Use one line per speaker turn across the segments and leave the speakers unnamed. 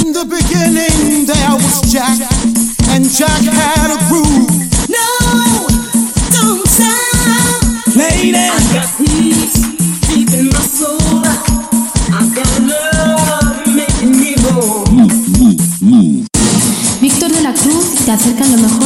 In the beginning there was Jack, and Jack had a groove. Víctor de la Cruz te acerca lo mejor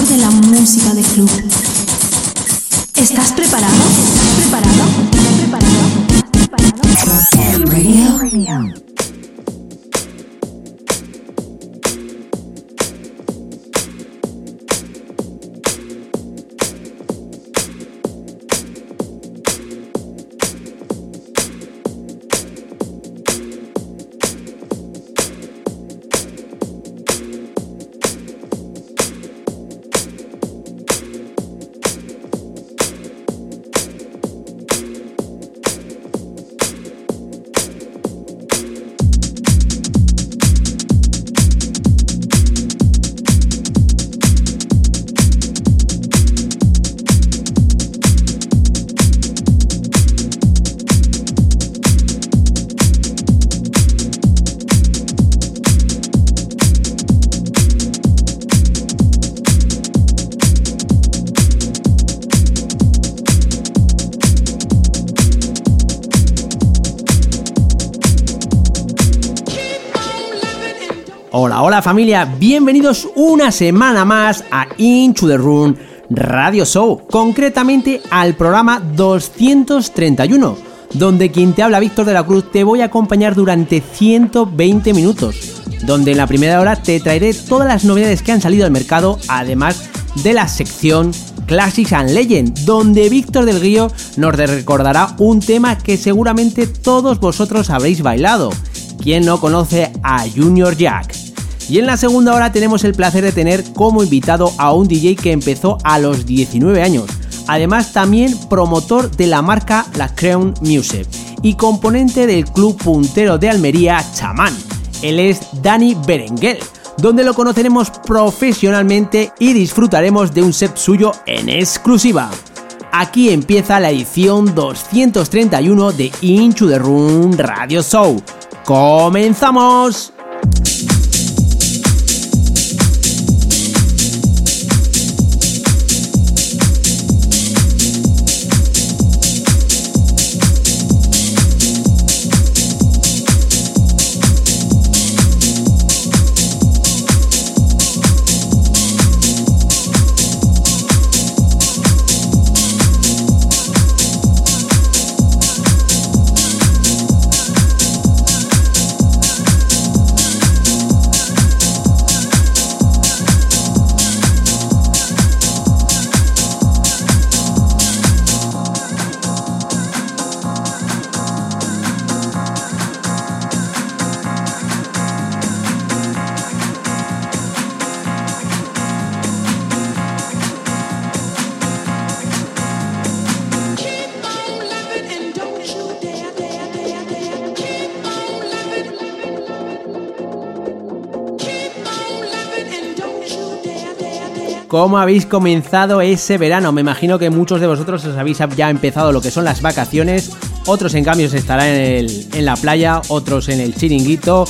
familia, bienvenidos una semana más a Into the Room Radio Show, concretamente al programa 231, donde quien te habla Víctor de la Cruz te voy a acompañar durante 120 minutos, donde en la primera hora te traeré todas las novedades que han salido al mercado, además de la sección Classics and Legend, donde Víctor del Río nos recordará un tema que seguramente todos vosotros habréis bailado. ¿Quién no conoce a Junior Jack? Y en la segunda hora tenemos el placer de tener como invitado a un DJ que empezó a los 19 años, además también promotor de la marca La Crown Music y componente del club puntero de Almería Chamán. Él es Dani Berenguel, donde lo conoceremos profesionalmente y disfrutaremos de un set suyo en exclusiva. Aquí empieza la edición 231 de Into the Room Radio Show. ¡Comenzamos! ¿Cómo habéis comenzado ese verano? Me imagino que muchos de vosotros os habéis ya empezado lo que son las vacaciones, otros en cambio estarán en, en la playa, otros en el chiringuito,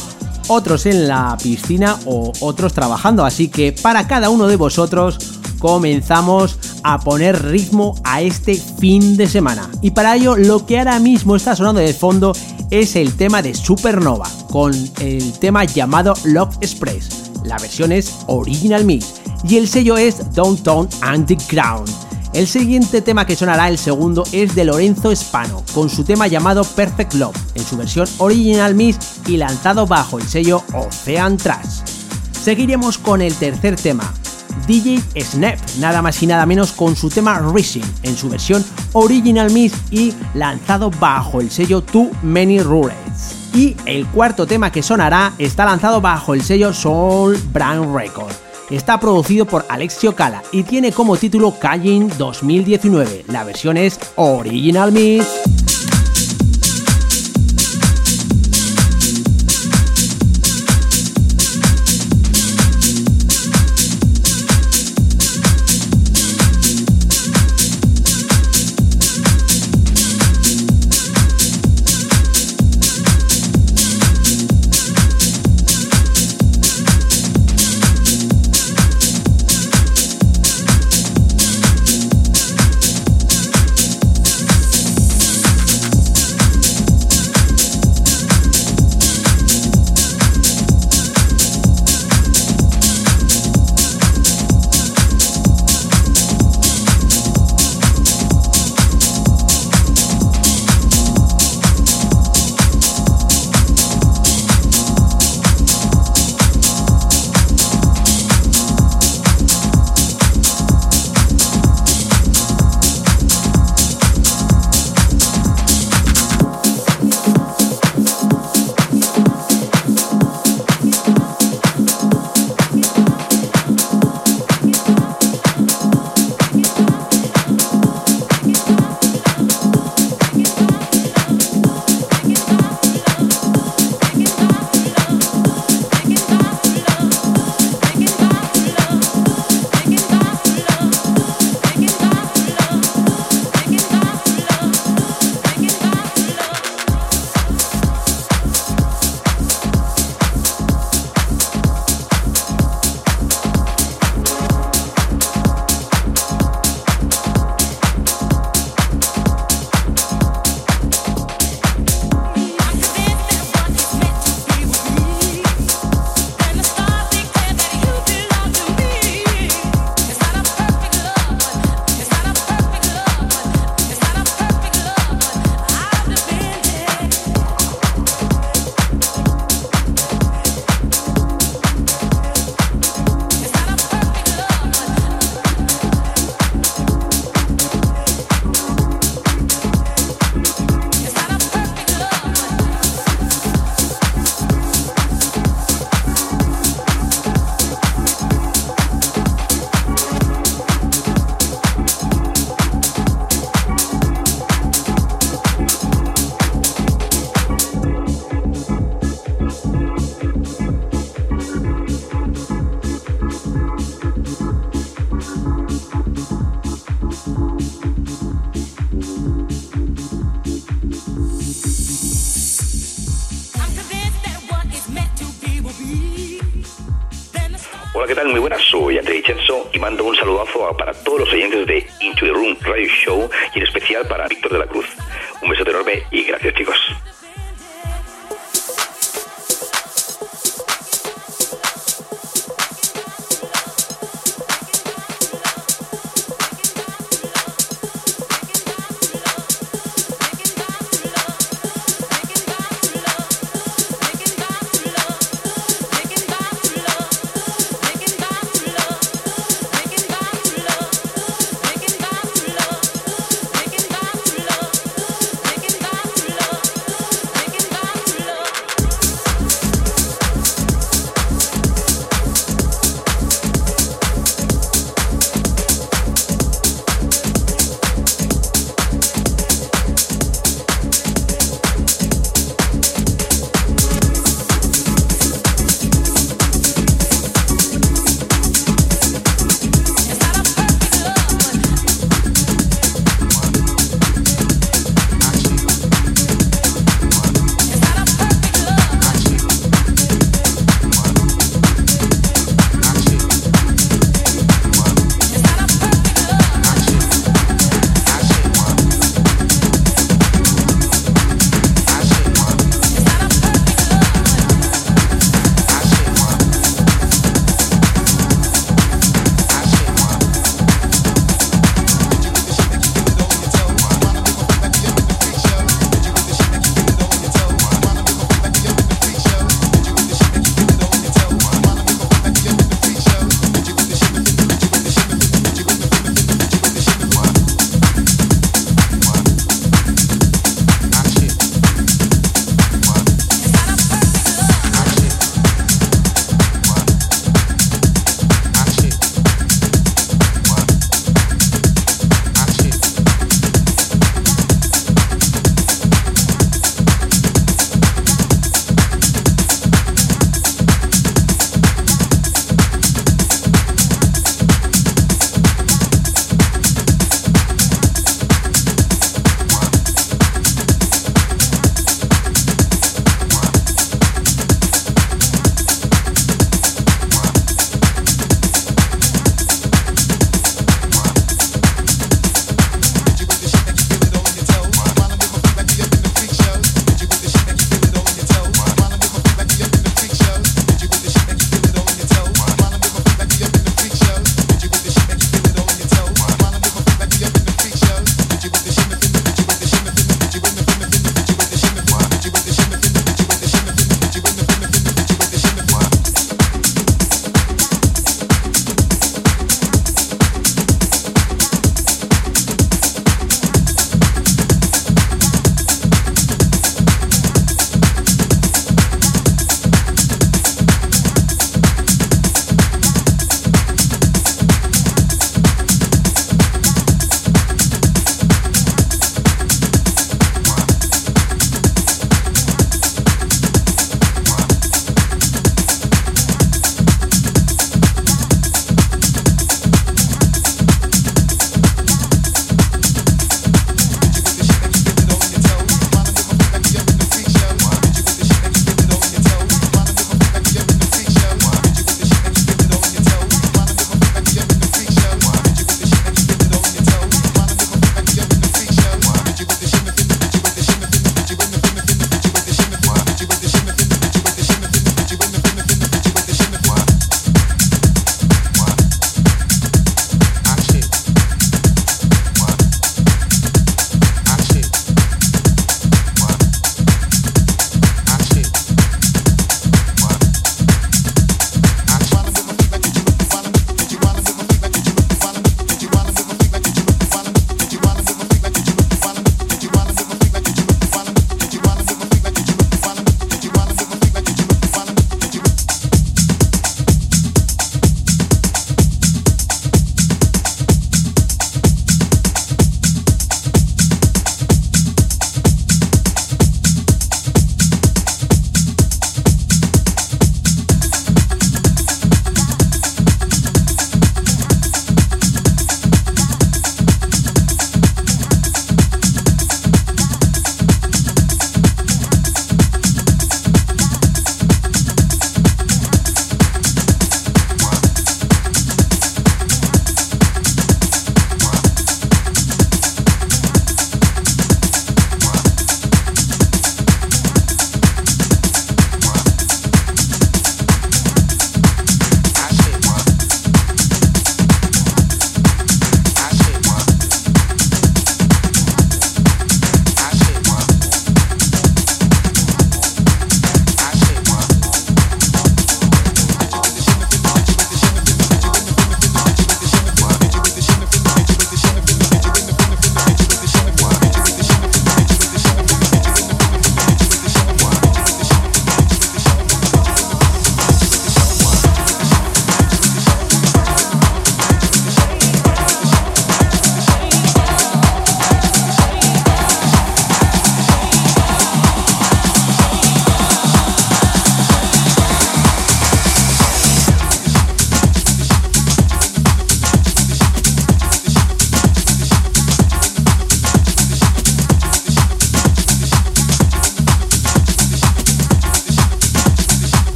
otros en la piscina o otros trabajando. Así que para cada uno de vosotros comenzamos a poner ritmo a este fin de semana. Y para ello lo que ahora mismo está sonando de fondo es el tema de Supernova, con el tema llamado Love Express. La versión es Original Mix y el sello es Downtown Underground. El siguiente tema que sonará, el segundo, es de Lorenzo Espano, con su tema llamado Perfect Love, en su versión original Miss y lanzado bajo el sello Ocean Trash. Seguiremos con el tercer tema, DJ Snap, nada más y nada menos con su tema Rising, en su versión original Miss y lanzado bajo el sello Too Many Rules. Y el cuarto tema que sonará está lanzado bajo el sello Soul Brand Records. Está producido por Alexio Cala y tiene como título Caying 2019. La versión es Original Mix.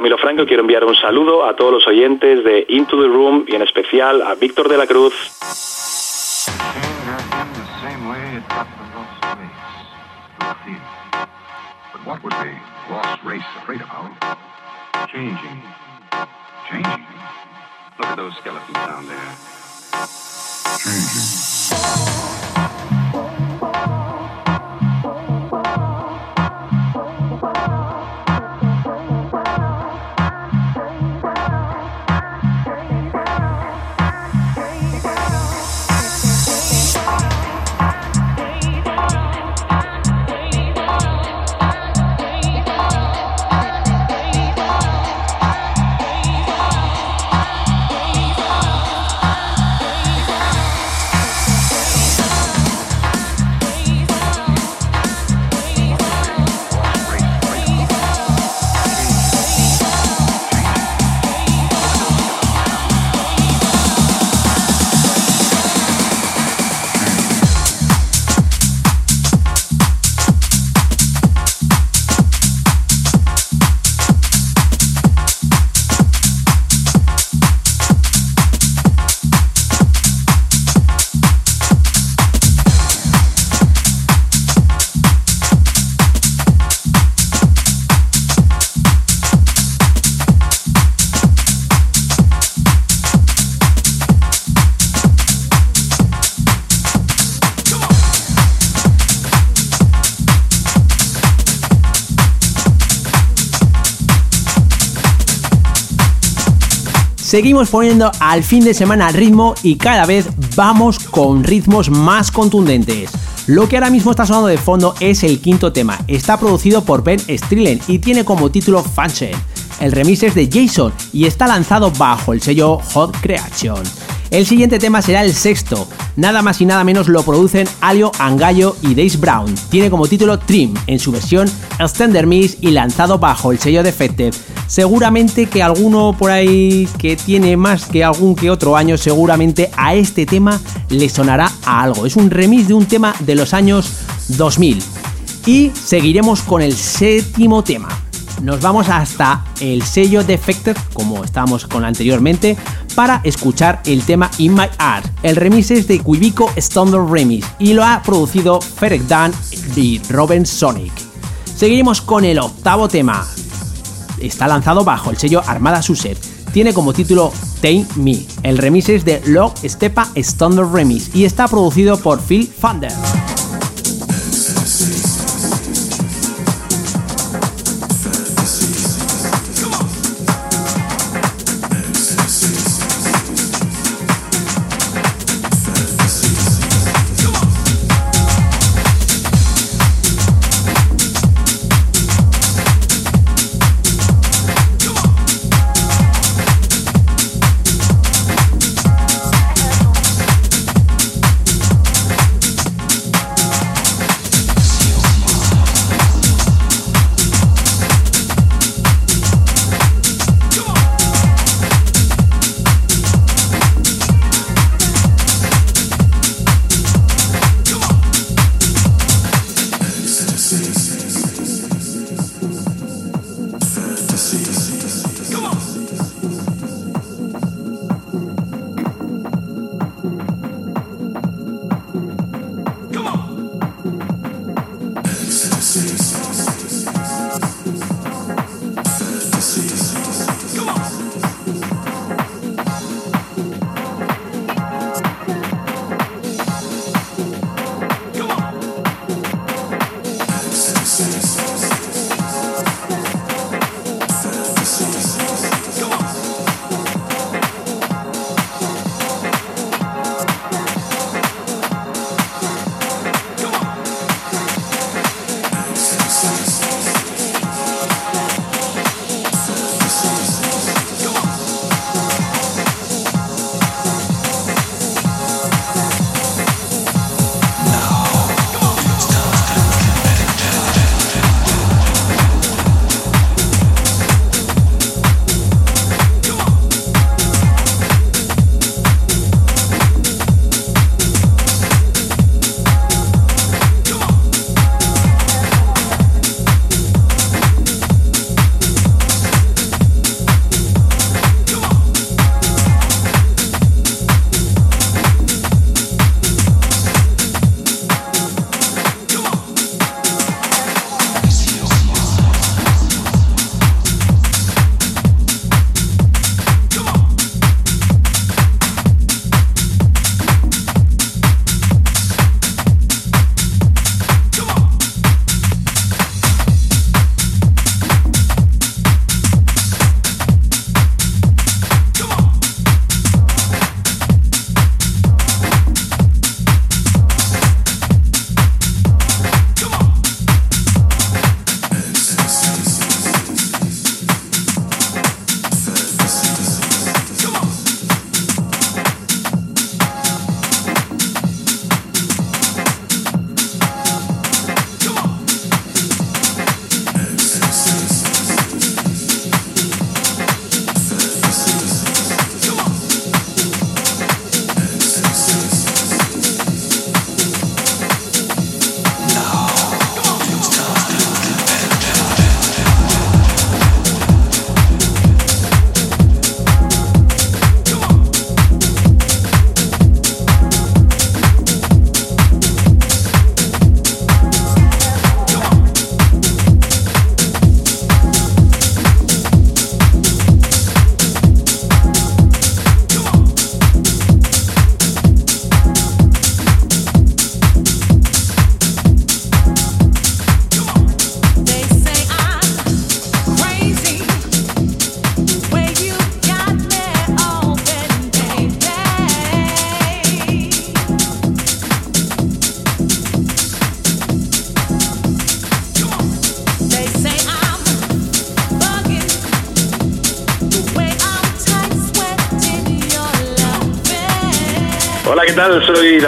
Camilo Franco quiero enviar un saludo a todos los oyentes de Into the Room y en especial a Víctor de la Cruz.
Seguimos poniendo al fin de semana ritmo y cada vez vamos con ritmos más contundentes. Lo que ahora mismo está sonando de fondo es el quinto tema. Está producido por Ben Strillen y tiene como título Function. El remix es de Jason y está lanzado bajo el sello Hot Creation. El siguiente tema será el sexto. Nada más y nada menos lo producen Alio Angallo y Dace Brown. Tiene como título Trim en su versión Extender Mix y lanzado bajo el sello Defected. Seguramente que alguno por ahí que tiene más que algún que otro año, seguramente a este tema le sonará a algo. Es un remix de un tema de los años 2000. Y seguiremos con el séptimo tema nos vamos hasta el sello Defected, como estábamos con anteriormente, para escuchar el tema In My Art. El remix es de Quibico Standard Remix y lo ha producido Ferek Dan y Robin Sonic. Seguimos con el octavo tema. Está lanzado bajo el sello Armada Suset. Tiene como título Tame Me. El remix es de Log Stepa Standard Remix y está producido por Phil Thunder.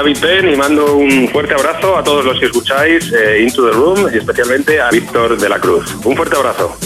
David Penn y mando un fuerte abrazo a todos los que escucháis eh, Into the Room y especialmente a Víctor de la Cruz. Un fuerte abrazo.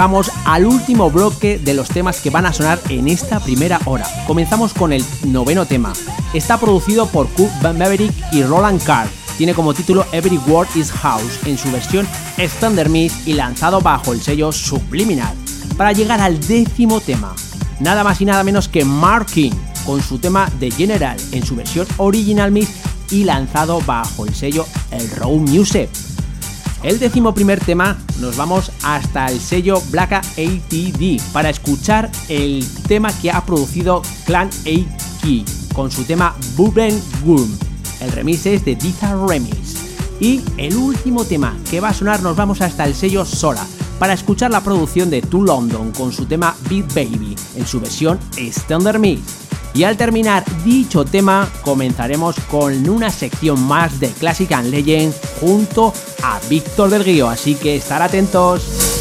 Llegamos al último bloque de los temas que van a sonar en esta primera hora. Comenzamos con el noveno tema. Está producido por Kurt Maverick y Roland Carr. Tiene como título Every Word is House en su versión Thunder Mist y lanzado bajo el sello Subliminal. Para llegar al décimo tema, nada más y nada menos que Marking con su tema The General en su versión Original Mix y lanzado bajo el sello El Row Music. El décimo primer tema nos vamos hasta el sello Black ATD para escuchar el tema que ha producido Clan A con su tema Buben Boom. El remix es de Diza Remix. Y el último tema que va a sonar nos vamos hasta el sello Sora para escuchar la producción de To London con su tema Beat Baby en su versión Standard Mix. Y al terminar dicho tema, comenzaremos con una sección más de Classic and Legend junto a Víctor del Guío, así que estar atentos.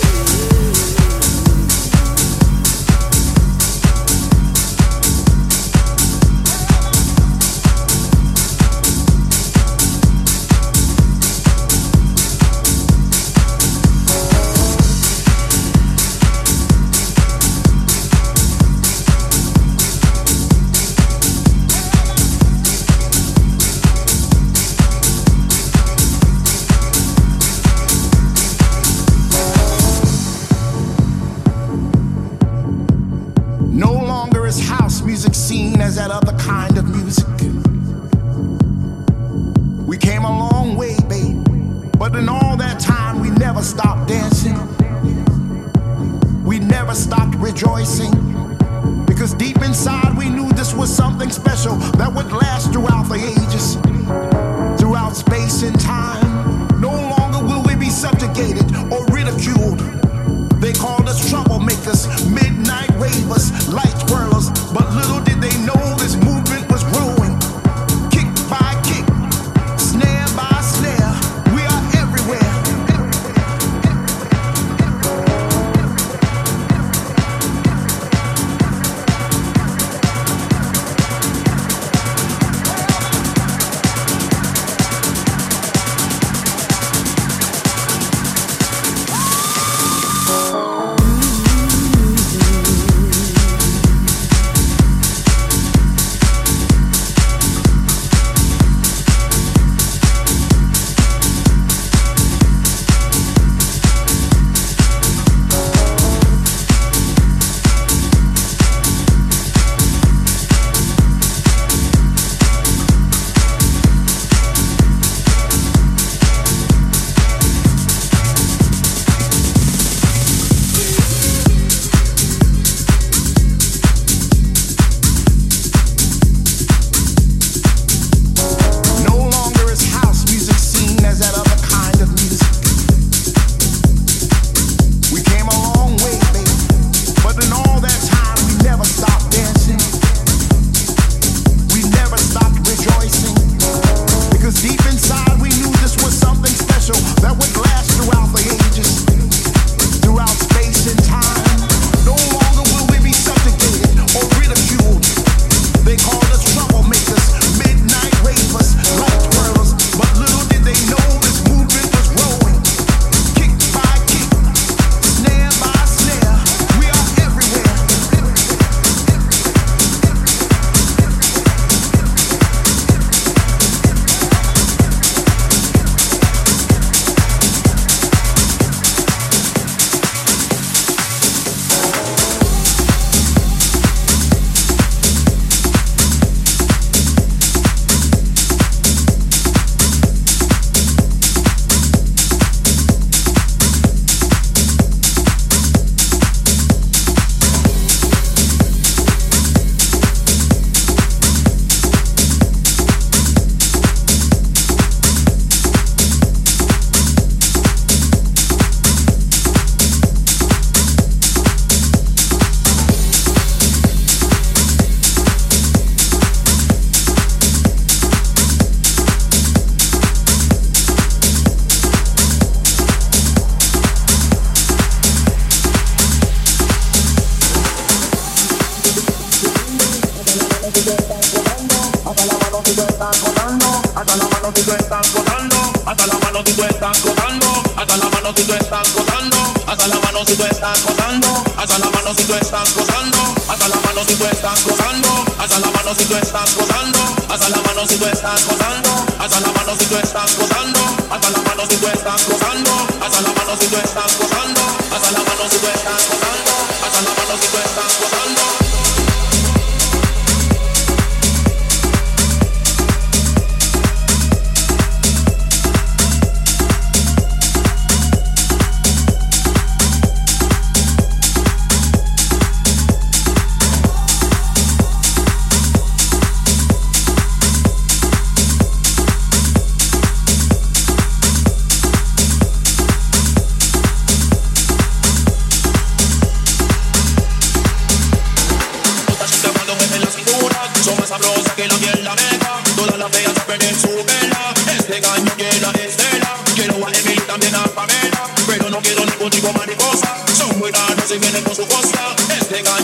what's down, and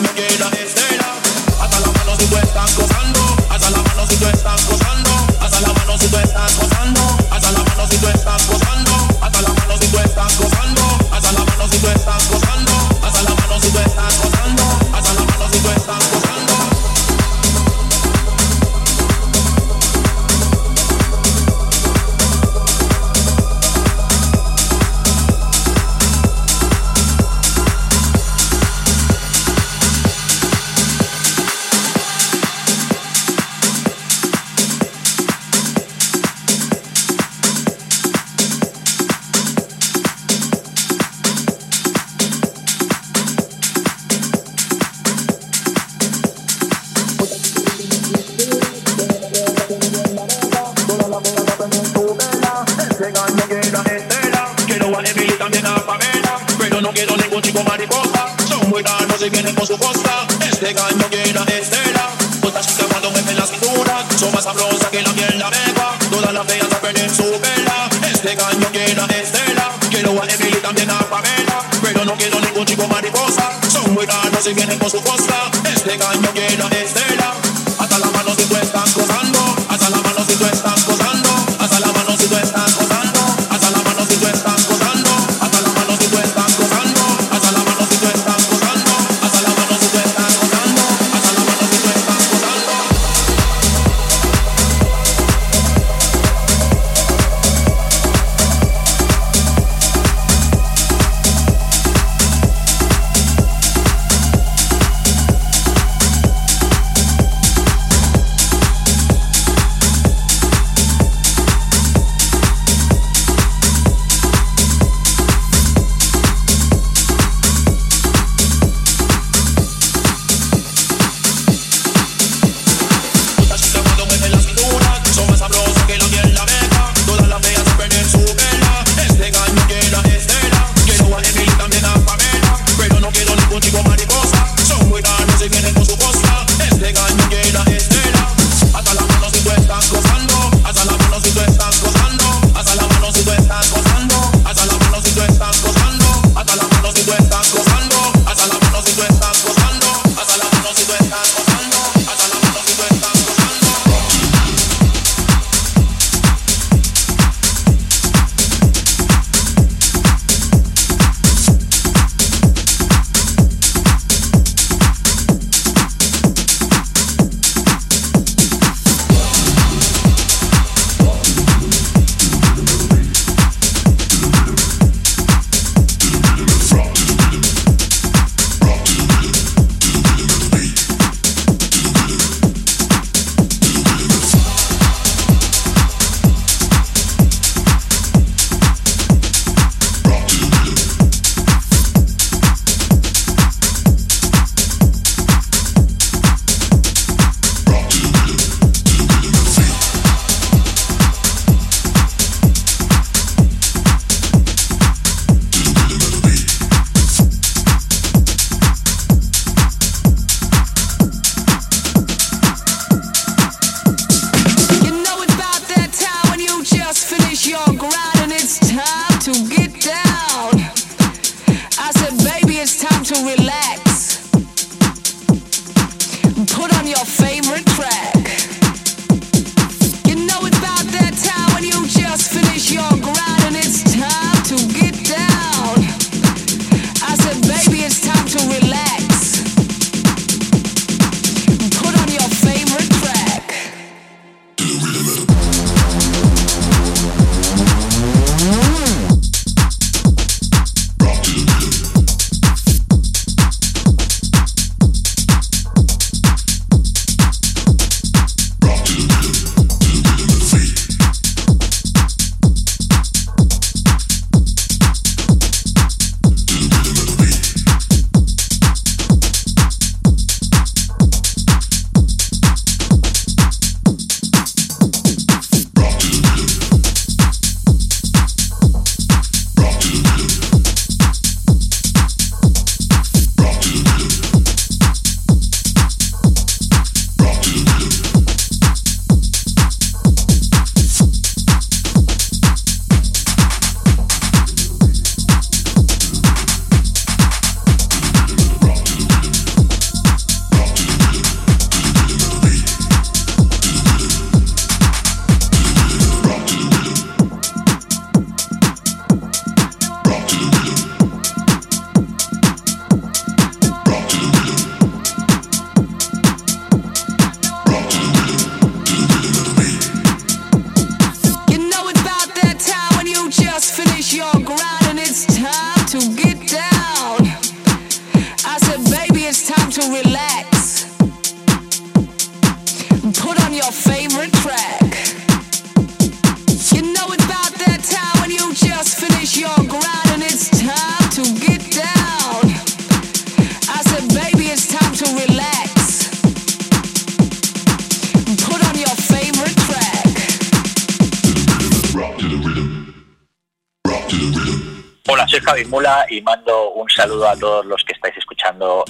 Put on your favorite track.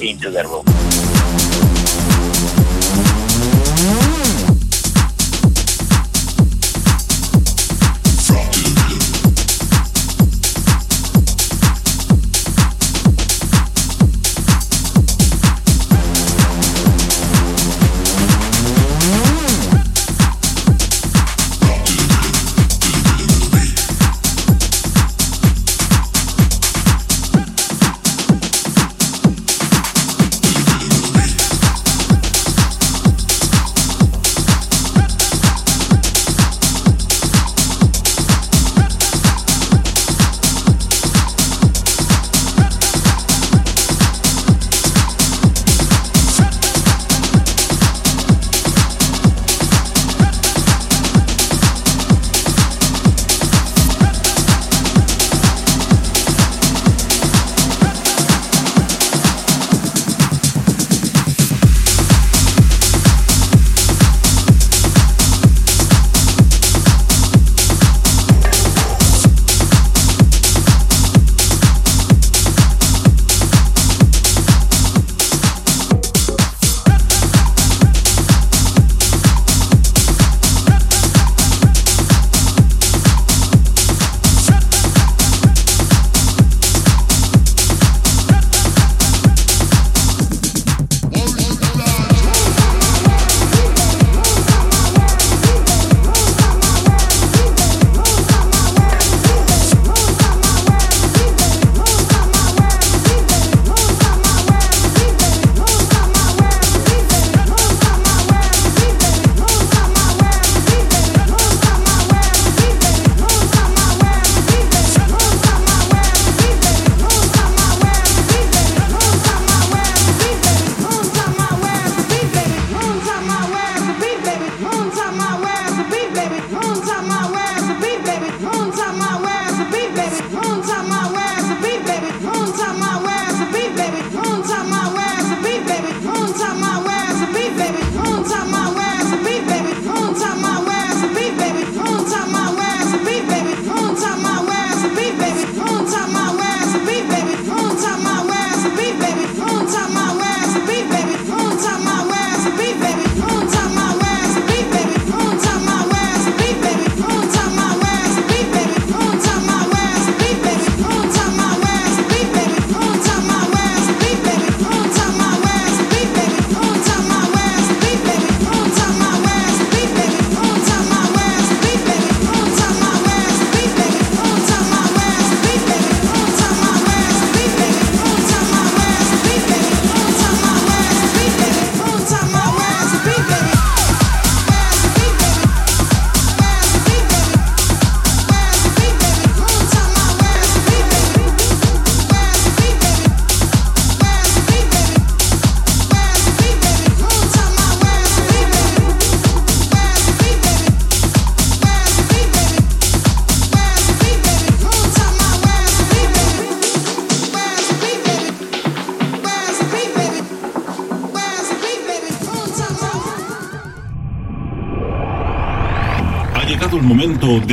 Into the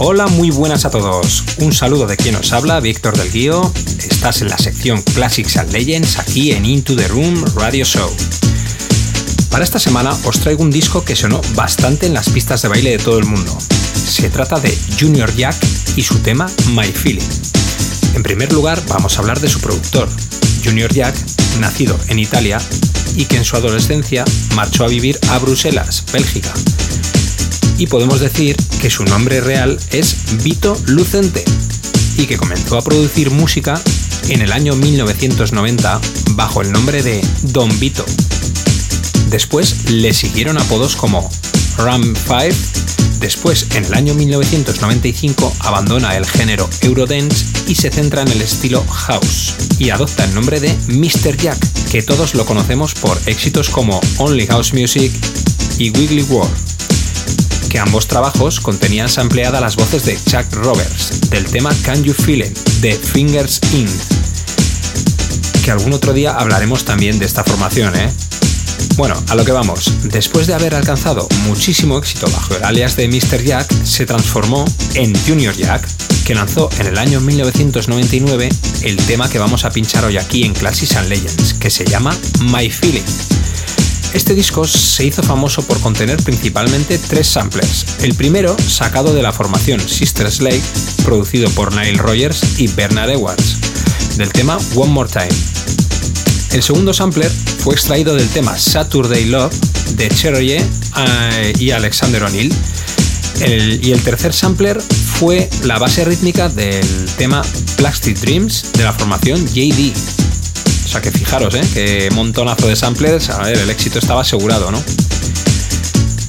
Hola, muy buenas a todos. Un saludo de quien os habla, Víctor del Guío. Estás en la sección Classics and Legends aquí en Into the Room Radio Show. Para esta semana os traigo un disco que sonó bastante en las pistas de baile de todo el mundo. Se trata de Junior Jack y su tema My Feeling. En primer lugar, vamos a hablar de su productor. Junior Jack, nacido en Italia y que en su adolescencia marchó a vivir a Bruselas, Bélgica. Y podemos decir que su nombre real es Vito Lucente y que comenzó a producir música en el año 1990 bajo el nombre de Don Vito. Después le siguieron apodos como Ram 5, después en el año 1995 abandona el género Eurodance y se centra en el estilo house y adopta el nombre de Mr. Jack, que todos lo conocemos por éxitos como Only House Music y Wiggly World que ambos trabajos contenían sampleadas las voces de Chuck Roberts del tema Can You Feel It de Fingers In. Que algún otro día hablaremos también de esta formación, ¿eh? Bueno, a lo que vamos. Después de haber alcanzado muchísimo éxito bajo el alias de Mr. Jack, se transformó en Junior Jack, que lanzó en el año 1999 el tema que vamos a pinchar hoy aquí en Classics and Legends, que se llama My Feeling. Este disco se hizo famoso por contener principalmente tres samplers. El primero, sacado de la formación Sister Slave, producido por Nile Rogers y Bernard Edwards, del tema One More Time. El segundo sampler fue extraído del tema Saturday Love de Cheroye eh, y Alexander O'Neill. y el tercer sampler fue la base rítmica del tema Plastic Dreams de la formación JD, sea que fijaros, ¿eh? Que montonazo de samplers, a ver, el éxito estaba asegurado, ¿no?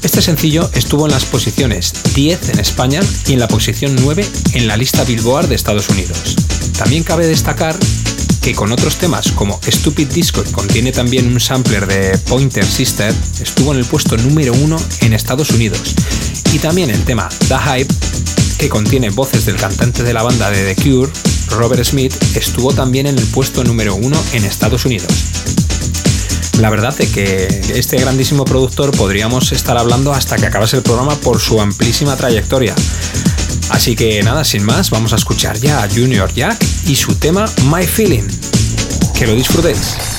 Este sencillo estuvo en las posiciones 10 en España y en la posición 9 en la lista Billboard de Estados Unidos. También cabe destacar que con otros temas como Stupid Disco, que contiene también un sampler de Pointer Sister, estuvo en el puesto número 1 en Estados Unidos. Y también el tema The Hype, que contiene voces del cantante de la banda de The Cure, Robert Smith, estuvo también en el puesto número uno en Estados Unidos. La verdad es que este grandísimo productor podríamos estar hablando hasta que acabase el programa por su amplísima trayectoria. Así que nada, sin más, vamos a escuchar ya a Junior Jack y su tema My Feeling. Que lo disfrutéis.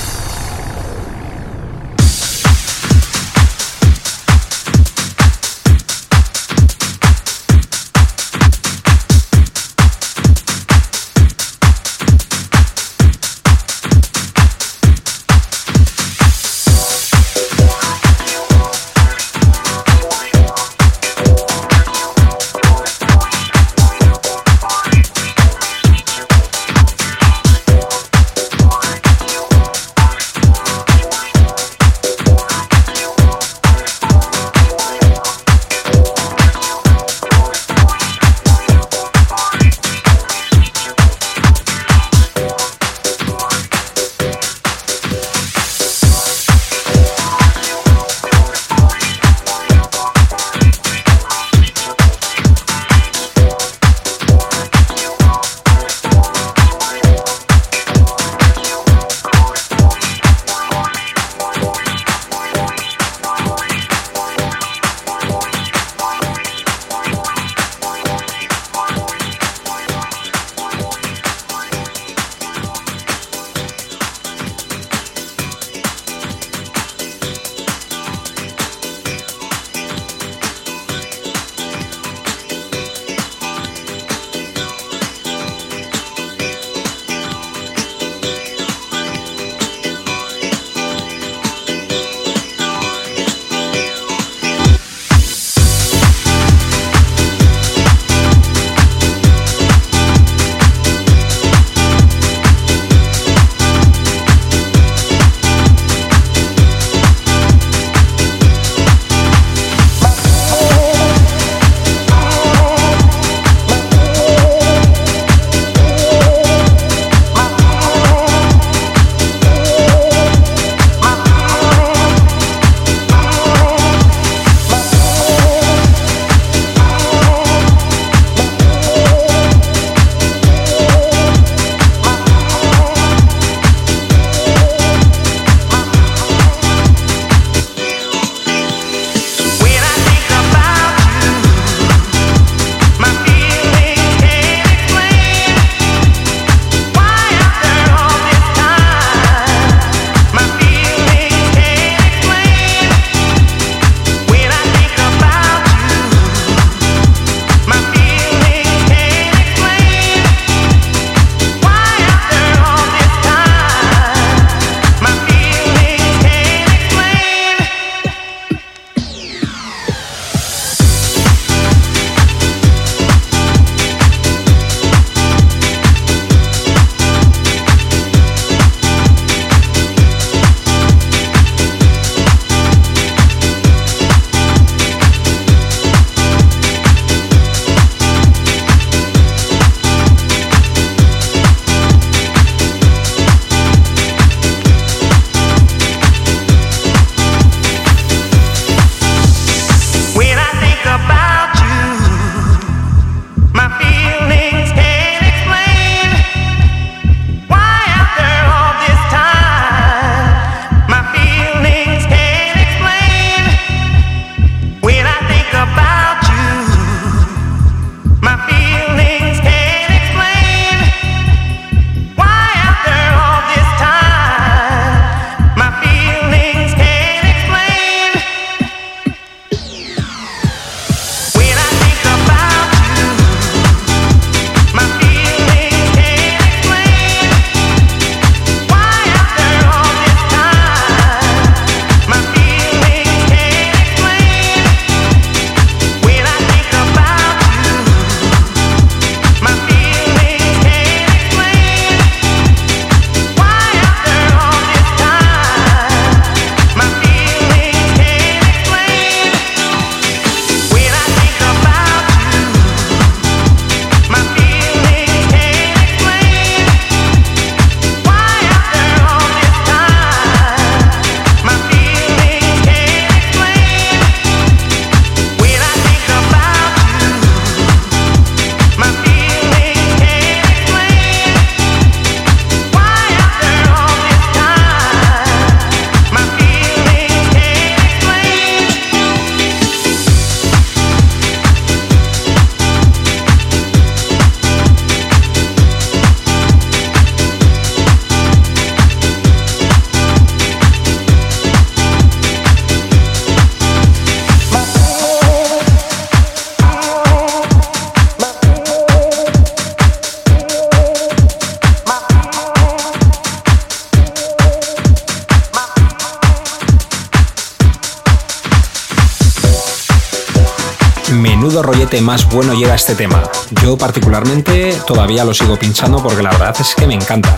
Más bueno lleva este tema. Yo particularmente todavía lo sigo pinchando porque la verdad es que me encanta.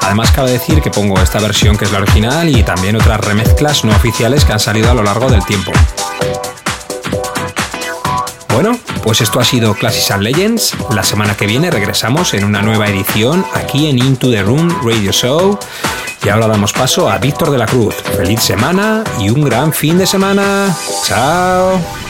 Además cabe decir que pongo esta versión que es la original y también otras remezclas no oficiales que han salido a lo largo del tiempo. Bueno, pues esto ha sido Classics Legends. La semana que viene regresamos en una nueva edición aquí en Into the Room Radio Show. Y ahora damos paso a Víctor de la Cruz. Feliz semana y un gran fin de semana. Chao.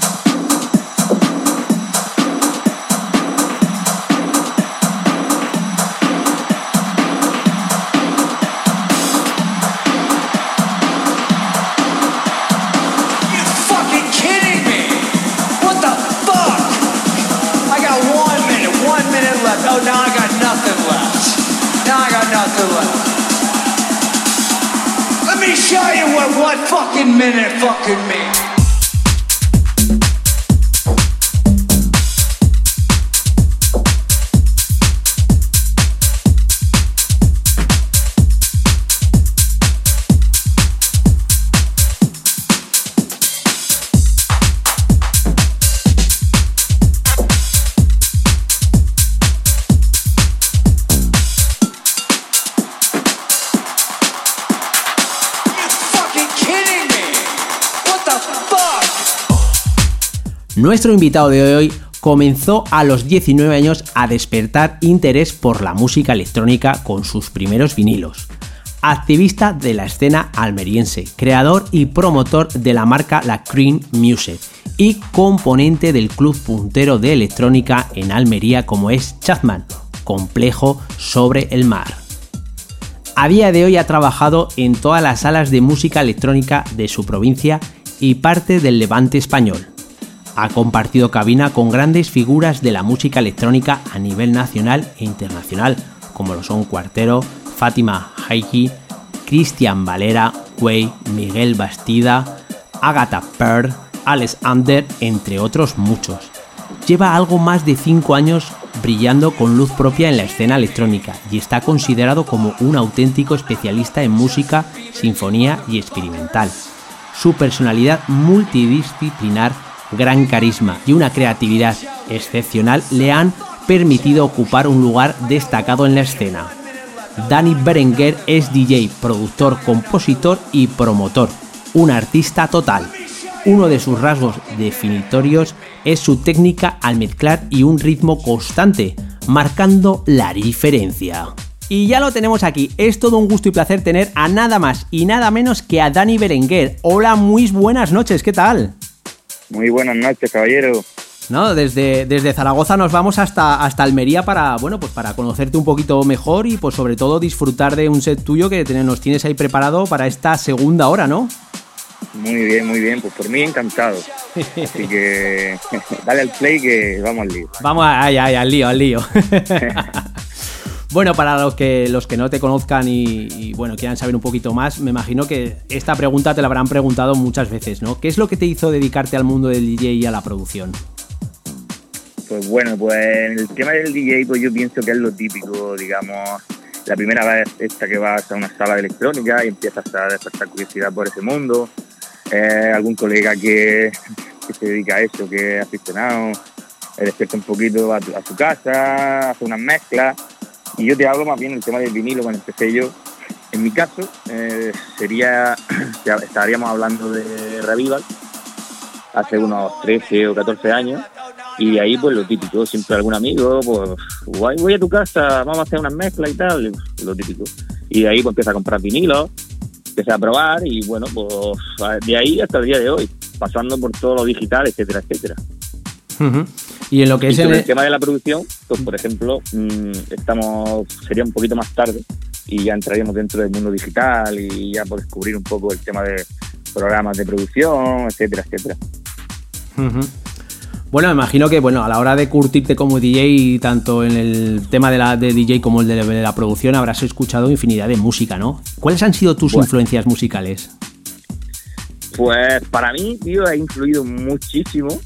Show you what one fucking minute fucking means.
Nuestro invitado de hoy comenzó a los 19 años a despertar interés por la música electrónica con sus primeros vinilos. Activista de la escena almeriense, creador y promotor de la marca La Cream Music y componente del club puntero de electrónica en Almería como es Chapman, complejo sobre el mar. A día de hoy ha trabajado en todas las salas de música electrónica de su provincia y parte del levante español ha compartido cabina con grandes figuras de la música electrónica a nivel nacional e internacional, como lo son Cuartero, Fátima Haiki, Cristian Valera, Way, Miguel Bastida, Agatha Pearl, Alex Ander, entre otros muchos. Lleva algo más de 5 años brillando con luz propia en la escena electrónica y está considerado como un auténtico especialista en música, sinfonía y experimental. Su personalidad multidisciplinar gran carisma y una creatividad excepcional le han permitido ocupar un lugar destacado en la escena. Danny Berenguer es DJ, productor, compositor y promotor, un artista total. Uno de sus rasgos definitorios es su técnica al mezclar y un ritmo constante, marcando la diferencia. Y ya lo tenemos aquí, es todo un gusto y placer tener a nada más y nada menos que a Dani Berenguer. Hola, muy buenas noches, ¿qué tal?
Muy buenas noches, caballero.
No, desde, desde Zaragoza nos vamos hasta, hasta Almería para, bueno, pues para conocerte un poquito mejor y pues sobre todo disfrutar de un set tuyo que nos tienes ahí preparado para esta segunda hora, ¿no?
Muy bien, muy bien, pues por mí encantado. Así que dale al play que vamos al lío.
Vamos ay, ay, al lío, al lío. Bueno, para los que, los que no te conozcan y, bueno, quieran saber un poquito más, me imagino que esta pregunta te la habrán preguntado muchas veces, ¿no? ¿Qué es lo que te hizo dedicarte al mundo del DJ y a la producción?
Pues bueno, pues el tema del DJ, pues yo pienso que es lo típico, digamos, la primera vez esta que vas a una sala de electrónica y empiezas a despertar curiosidad por ese mundo, eh, algún colega que, se dedica a eso, que es aficionado, eh, despierta un poquito a, a su casa, hace unas mezclas y yo te hablo más bien del tema del vinilo cuando empecé yo. En mi caso, eh, sería, estaríamos hablando de Revival, hace unos 13 o 14 años, y ahí pues lo típico, siempre algún amigo, pues voy a tu casa, vamos a hacer unas mezclas y tal, lo típico. Y de ahí pues empieza a comprar vinilos, empieza a probar y bueno, pues de ahí hasta el día de hoy, pasando por todo lo digital, etcétera, etcétera.
Y en lo que es
el... tema de la producción, pues por ejemplo, mm, estamos sería un poquito más tarde y ya entraríamos dentro del mundo digital y ya por descubrir un poco el tema de programas de producción, etcétera, etcétera.
Bueno, me imagino que bueno, a la hora de curtirte como DJ, tanto en el tema de la de DJ como el de, la producción, habrás escuchado infinidad de música, ¿no? ¿Cuáles han sido tus influencias musicales?
Pues para mí, tío, ha influido muchísimo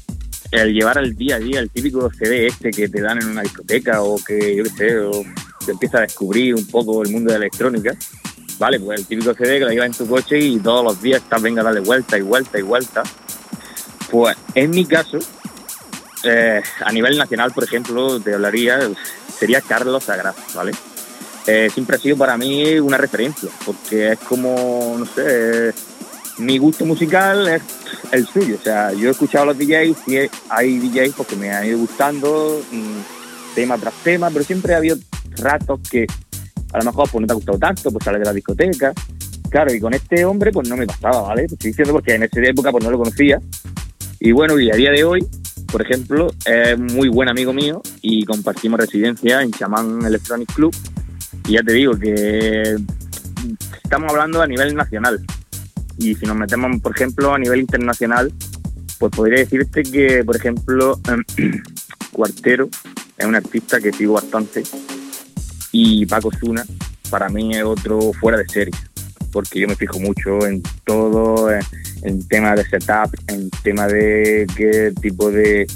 el llevar al día a día el típico CD este que te dan en una discoteca o que, yo qué sé, te empiezas a descubrir un poco el mundo de la electrónica, ¿vale? Pues el típico CD que lo llevas en tu coche y todos los días estás, venga, darle vuelta y vuelta y vuelta. Pues en mi caso, eh, a nivel nacional, por ejemplo, te hablaría, sería Carlos Sagrado, ¿vale? Eh, siempre ha sido para mí una referencia, porque es como, no sé, mi gusto musical es el suyo. O sea, yo he escuchado a los DJs y hay DJs porque me han ido gustando mm, tema tras tema, pero siempre ha habido ratos que a lo mejor pues no te ha gustado tanto, pues sales de la discoteca. Claro, y con este hombre pues no me pasaba, ¿vale? estoy diciendo porque en esa época pues no lo conocía. Y bueno, y a día de hoy, por ejemplo, es muy buen amigo mío y compartimos residencia en Chamán Electronic Club. Y ya te digo que estamos hablando a nivel nacional. Y si nos metemos, por ejemplo, a nivel internacional, pues podría decirte que, por ejemplo, Cuartero es un artista que sigo bastante y Paco Zuna para mí es otro fuera de serie, porque yo me fijo mucho en todo, en, tema de setup, en tema de qué tipo de,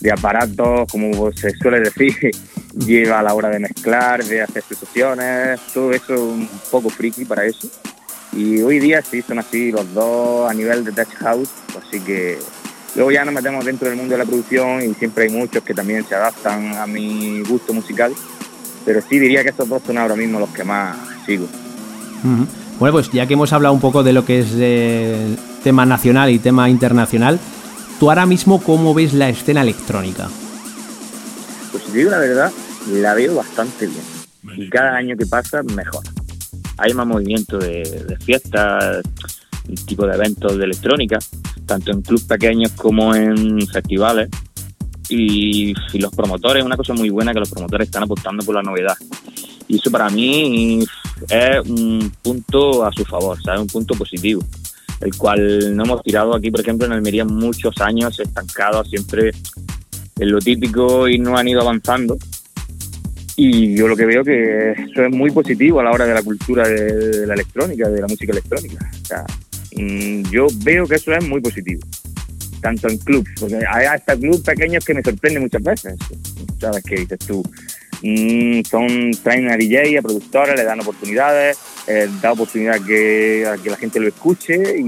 de aparatos, como se suele decir, lleva a la hora de mezclar, de hacer sus sesiones, todo eso un poco friki para eso. Y hoy día sí son así los dos a nivel de Touch House, así que luego ya nos metemos dentro del mundo de la producción y siempre hay muchos que también se adaptan a mi gusto musical pero sí diría que estos dos son ahora mismo los que más sigo.
Bueno, pues ya que hemos hablado un poco de lo que es eh, tema nacional y tema internacional, ¿tú ahora mismo cómo ves la escena electrónica?
Pues si digo la verdad, la veo bastante bien. Y cada año que pasa, mejor. Hay más movimiento de, de fiestas, tipo de eventos de electrónica, tanto en clubes pequeños como en festivales y, los promotores, una cosa muy buena que los promotores están apostando por la novedad. Y eso para mí es un punto a su favor, ¿sabes? Un punto positivo, el cual no hemos tirado aquí, por ejemplo, en Almería muchos años estancados, siempre en lo típico y no han ido avanzando. Y yo lo que veo que eso es muy positivo a la hora de la cultura de, la electrónica, de la música electrónica. O sea, mm, yo veo que eso es muy positivo tanto en clubs, porque hay hasta clubs pequeños que me sorprenden muchas veces. ¿Sabes qué dices tú? Mm, son, traen a DJ, a productores, le dan oportunidades, eh, da oportunidad que, a que la gente lo escuche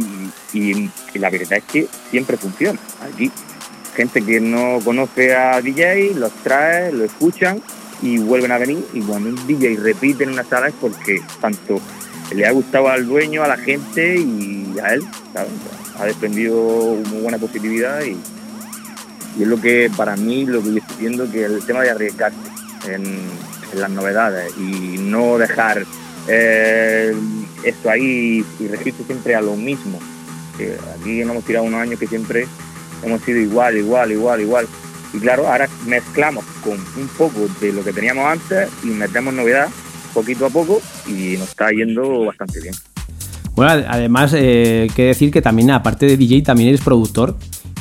y, la verdad es que siempre funciona. Aquí, gente que no conoce a DJ, los trae, lo escuchan y vuelven a venir y cuando un DJ repite en una sala es porque tanto le ha gustado al dueño, a la gente y a él, ha desprendido muy buena positividad y, es lo que para mí, lo que yo estoy viendo, que el tema de arriesgarse en, las novedades y no dejar eh, esto ahí y regirse siempre a lo mismo. Aquí nos hemos tirado unos años que siempre hemos sido igual, igual, igual, igual. Y claro, ahora mezclamos con un poco de lo que teníamos antes y metemos novedad poquito a poco y nos está yendo bastante bien.
Bueno, además, eh, que decir que también, aparte de DJ, también eres productor.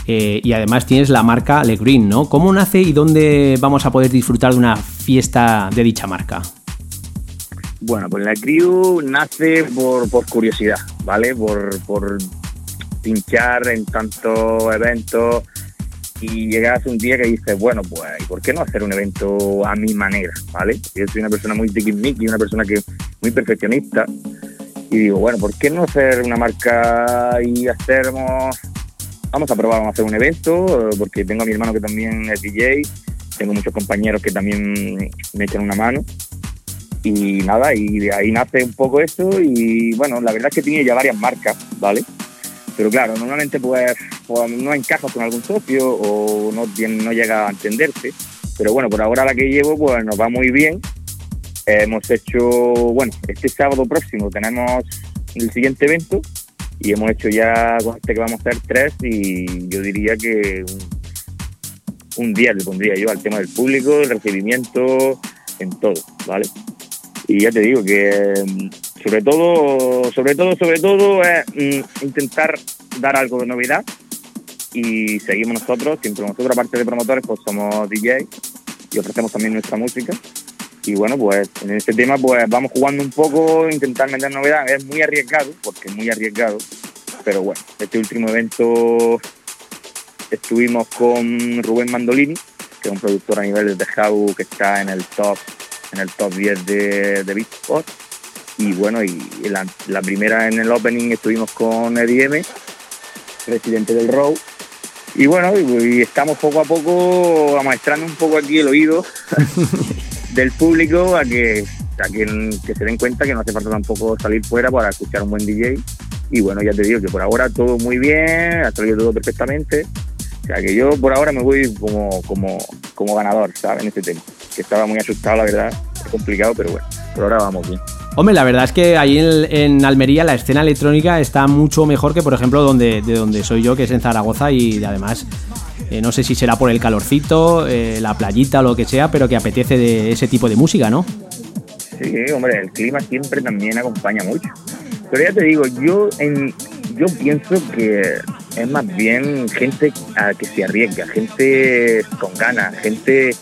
Eh, y además tienes la marca Le Green, ¿no? ¿Cómo nace y dónde vamos a poder disfrutar de una fiesta de dicha marca?
Bueno, pues la Crew nace por, curiosidad, ¿vale? Por, por pinchar en tantos eventos y llegas un día que dices, bueno, pues, ¿y por qué no hacer un evento a mi manera, ¿vale? Yo soy una persona muy y una persona que muy perfeccionista y digo, bueno, ¿por qué no hacer una marca y hacemos... Vamos a probar, vamos a hacer un evento, porque tengo a mi hermano que también es DJ, tengo muchos compañeros que también me echan una mano. Y nada, y de ahí nace un poco eso y bueno, la verdad es que tiene ya varias marcas, ¿vale? Pero claro, normalmente pues, pues no encaja con algún socio o no, no llega a entenderse. Pero bueno, por ahora la que llevo pues nos va muy bien hemos hecho, bueno, este sábado próximo tenemos el siguiente evento y hemos hecho ya con este que vamos a hacer tres y yo diría que un, día le pondría yo al tema del público, el recibimiento, en todo, ¿vale? Y ya te digo que sobre todo, sobre todo, sobre todo es mm, intentar dar algo de novedad y seguimos nosotros, siempre nosotros aparte de promotores pues somos DJ y ofrecemos también nuestra música y bueno, pues en este tema pues vamos jugando un poco, intentar meter novedades. Es muy arriesgado, porque es muy arriesgado. Pero bueno, este último evento estuvimos con Rubén Mandolini, que es un productor a nivel de House que está en el top en el top 10 de, de Beatport. Y bueno, y la, la primera en el opening estuvimos con Eddie M, presidente del Row. Y bueno, y, y estamos poco a poco amaestrando un poco aquí el oído del público a que a que, que se den cuenta que no hace falta tampoco salir fuera para escuchar un buen DJ. Y bueno, ya te digo que por ahora todo muy bien, ha salido todo perfectamente. O sea que yo por ahora me voy como, como, como ganador, ¿sabes? En este tema. Que estaba muy asustado, la verdad. Es complicado, pero bueno, por ahora vamos bien.
Hombre, la verdad es que ahí en, Almería la escena electrónica está mucho mejor que, por ejemplo, donde, de donde soy yo, que es en Zaragoza, y además eh, no sé si será por el calorcito, eh, la playita o lo que sea, pero que apetece de ese tipo de música, ¿no?
Sí, hombre, el clima siempre también acompaña mucho. Pero ya te digo, yo en, yo pienso que es más bien gente a que se arriesga, gente con ganas, gente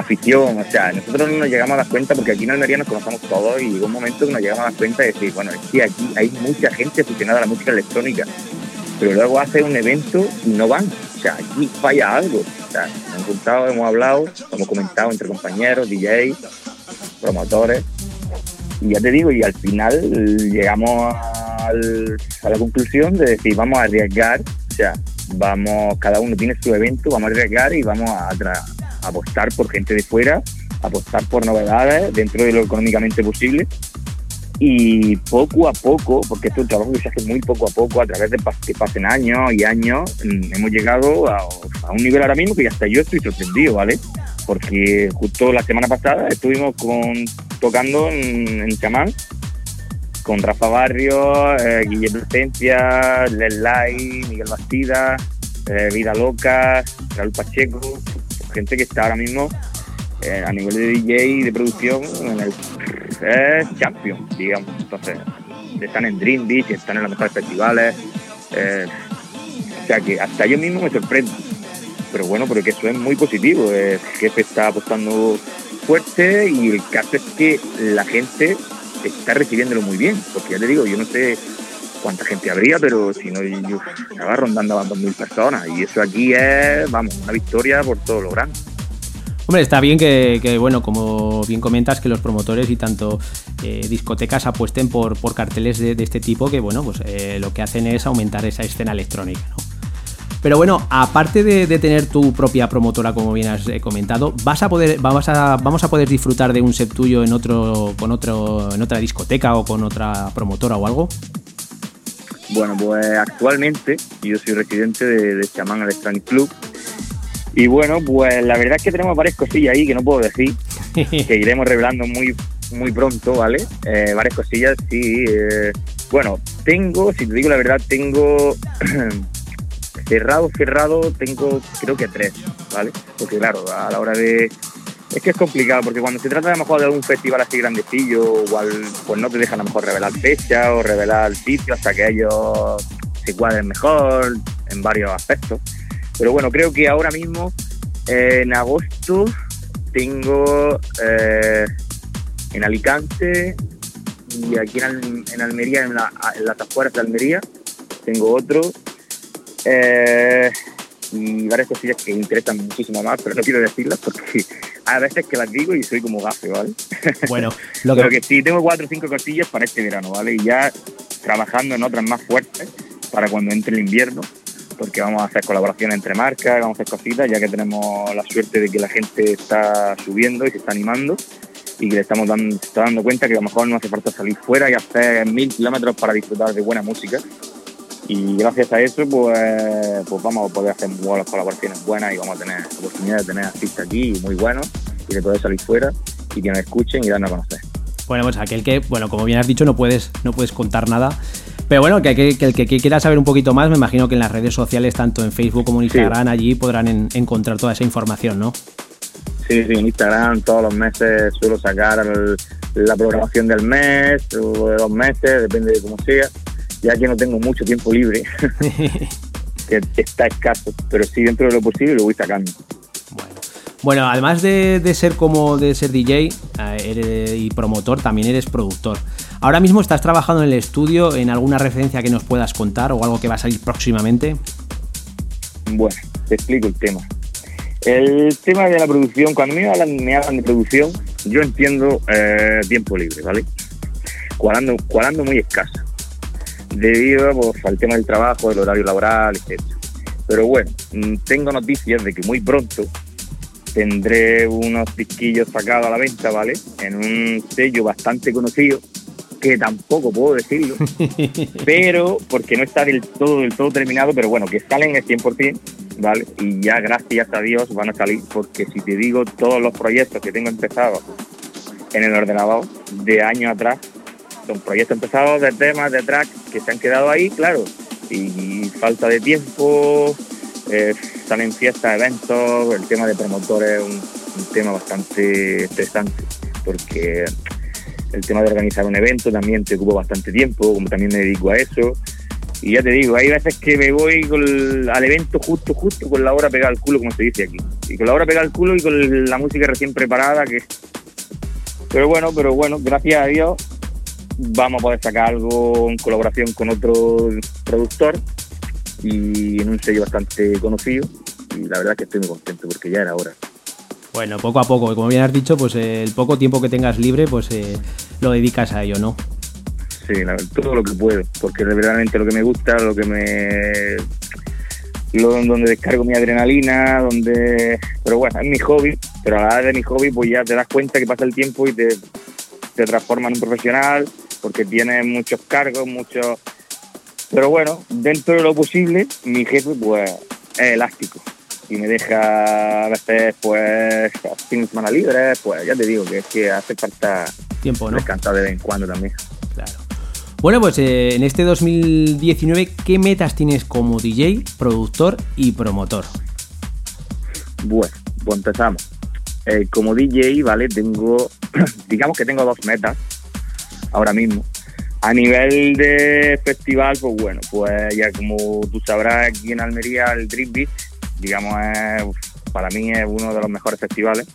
afición, o sea, nosotros no nos llegamos a dar cuenta porque aquí en Almería nos conocemos todos y llegó un momento que nos llegamos a dar cuenta de decir, bueno, es que aquí hay mucha gente aficionada a la música electrónica, pero luego hace un evento y no van, o sea, aquí falla algo, o sea, hemos juntado, hemos hablado, hemos comentado entre compañeros, DJs, promotores, y ya te digo, y al final llegamos a la conclusión de decir, vamos a arriesgar, o sea, vamos, cada uno tiene su evento, vamos a arriesgar y vamos a, tra- apostar por gente de fuera, apostar por novedades dentro de lo económicamente posible. Y poco a poco, porque esto es un trabajo que se hace muy poco a poco, a través de que pasen años y años, mm, hemos llegado a, a un nivel ahora mismo que hasta yo estoy sorprendido, ¿vale? Porque justo la semana pasada estuvimos con, tocando en, en Chamán con Rafa Barrio, eh, Guillermo Presencia, Les Lai, Miguel Bastida, eh, Vida Loca, Raúl Pacheco, gente que está ahora mismo eh, a nivel de DJ y de producción en el es champion, digamos. Entonces, están en Dream Beach, están en los mejores festivales. eh, o sea que hasta yo mismo me sorprendo. Pero bueno, pero que eso es muy positivo. El jefe está apostando fuerte y el caso es que la gente está recibiéndolo muy bien. Porque ya te digo, yo no sé cuánta gente habría, pero si no, estaba rondando a las 2.000 personas. Y eso aquí es, vamos, una victoria por todo lo grande.
Hombre, está bien que, bueno, como bien comentas, que los promotores y tanto eh, discotecas apuesten por, por carteles de, este tipo que, bueno, pues eh, lo que hacen es aumentar esa escena electrónica. Pero bueno, aparte de, de, tener tu propia promotora, como bien has eh, comentado, vas a poder, vamos a, vamos a poder disfrutar de un set tuyo en otro, con otro, en otra discoteca o con otra promotora o algo.
Bueno, pues actualmente yo soy residente de, de Chamán Electronic Club. Y bueno, pues la verdad es que tenemos varias cosillas ahí que no puedo decir, que iremos revelando muy muy pronto, ¿vale? Eh, varias cosillas, sí. Eh, bueno, tengo, si te digo la verdad, tengo cerrado, cerrado, tengo creo que tres, ¿vale? Porque claro, a la hora de... Es que es complicado, porque cuando se trata a lo mejor de algún festival así grandecillo, igual, pues no te dejan a lo mejor revelar fecha o revelar sitio hasta que ellos se cuadren mejor en varios aspectos. Pero bueno, creo que ahora mismo, eh, en agosto, tengo eh, en Alicante y aquí en, en Almería, en, la, en, las afueras de Almería, tengo otro. Eh, y varias cosillas que interesan muchísimo más, pero no quiero decirlas porque hay veces que las digo y soy como gafe, ¿vale?
Bueno,
lo que... pero que sí, tengo cuatro o cinco cosillas para este verano, ¿vale? Y ya trabajando en otras más fuertes para cuando entre el invierno, porque vamos a hacer colaboraciones entre marcas, vamos a hacer cositas, ya que tenemos la suerte de que la gente está subiendo y se está animando y que le estamos dando, se está dando cuenta que a lo mejor no hace falta salir fuera y hacer mil kilómetros para disfrutar de buena música. Y gracias a eso, pues, pues vamos a poder hacer buenas colaboraciones buenas y vamos a tener la oportunidad de tener artistas aquí muy buenos y de poder salir fuera y que nos escuchen y darnos a conocer.
Bueno, pues aquel que, bueno, como bien has dicho, no puedes, no puedes contar nada. Pero bueno, que, que, que el que, quiera saber un poquito más, me imagino que en las redes sociales, tanto en Facebook como en Instagram, sí. allí podrán en, encontrar toda esa información, ¿no?
Sí, sí, en Instagram todos los meses suelo sacar el, la programación del mes o de dos meses, depende de cómo sea, ya que no tengo mucho tiempo libre, que está escaso, pero sí dentro de lo posible lo voy sacando.
Bueno. Bueno, además de, de, ser como de ser DJ eh, y promotor, también eres productor. Ahora mismo estás trabajando en el estudio, en alguna referencia que nos puedas contar o algo que va a salir próximamente.
Bueno, te explico el tema. El tema de la producción, cuando me hablan, me hablan de producción, yo entiendo eh, tiempo libre, ¿vale? Cuadrando, cuadrando muy escaso, debido pues, al tema del trabajo, del horario laboral, etc. Pero bueno, mm, tengo noticias de que muy pronto tendré unos disquillos sacados a la venta, ¿vale? En un sello bastante conocido, que tampoco puedo decirlo, pero porque no está del todo, del todo terminado, pero bueno, que salen el 100%, ¿vale? Y ya gracias a Dios van a salir, porque si te digo todos los proyectos que tengo empezados en el ordenador de años atrás, son proyectos empezados de temas, de tracks que se han quedado ahí, claro, y falta de tiempo, eh, salen fiestas, eventos, el tema de promotores es un, tema bastante estresante, porque el tema de organizar un evento también te ocupa bastante tiempo, como también me dedico a eso. Y ya te digo, hay veces que me voy al evento justo, justo con la hora pegada al culo, como se dice aquí. Y con la hora pegada al culo y con la música recién preparada, que... Pero bueno, pero bueno, gracias a Dios vamos a poder sacar algo en colaboración con otro productor y en un sello bastante conocido y la verdad que estoy muy contento porque ya era hora.
Bueno, poco a poco, como bien has dicho, pues el poco tiempo que tengas libre, pues eh, lo dedicas a ello, ¿no?
Sí, todo lo que puedo, porque verdaderamente lo que me gusta, lo que me lo, donde descargo mi adrenalina, donde pero bueno, es mi hobby, pero a la hora de mi hobby pues ya te das cuenta que pasa el tiempo y te, te transforma en un profesional, porque tienes muchos cargos, muchos pero bueno, dentro de lo posible, mi jefe pues es elástico y me deja a veces pues fin de semana libre, pues ya te digo que es que hace falta
tiempo, ¿no?
descansar de vez en cuando también.
Claro. Bueno, pues eh, en este 2019, ¿qué metas tienes como DJ, productor y promotor?
Bueno, pues empezamos. Eh, como DJ, ¿vale? Tengo, digamos que tengo dos metas ahora mismo. A nivel de festival, pues bueno, pues ya como tú sabrás, aquí en Almería el Dream Beat, digamos, para mí es uno de los mejores festivales.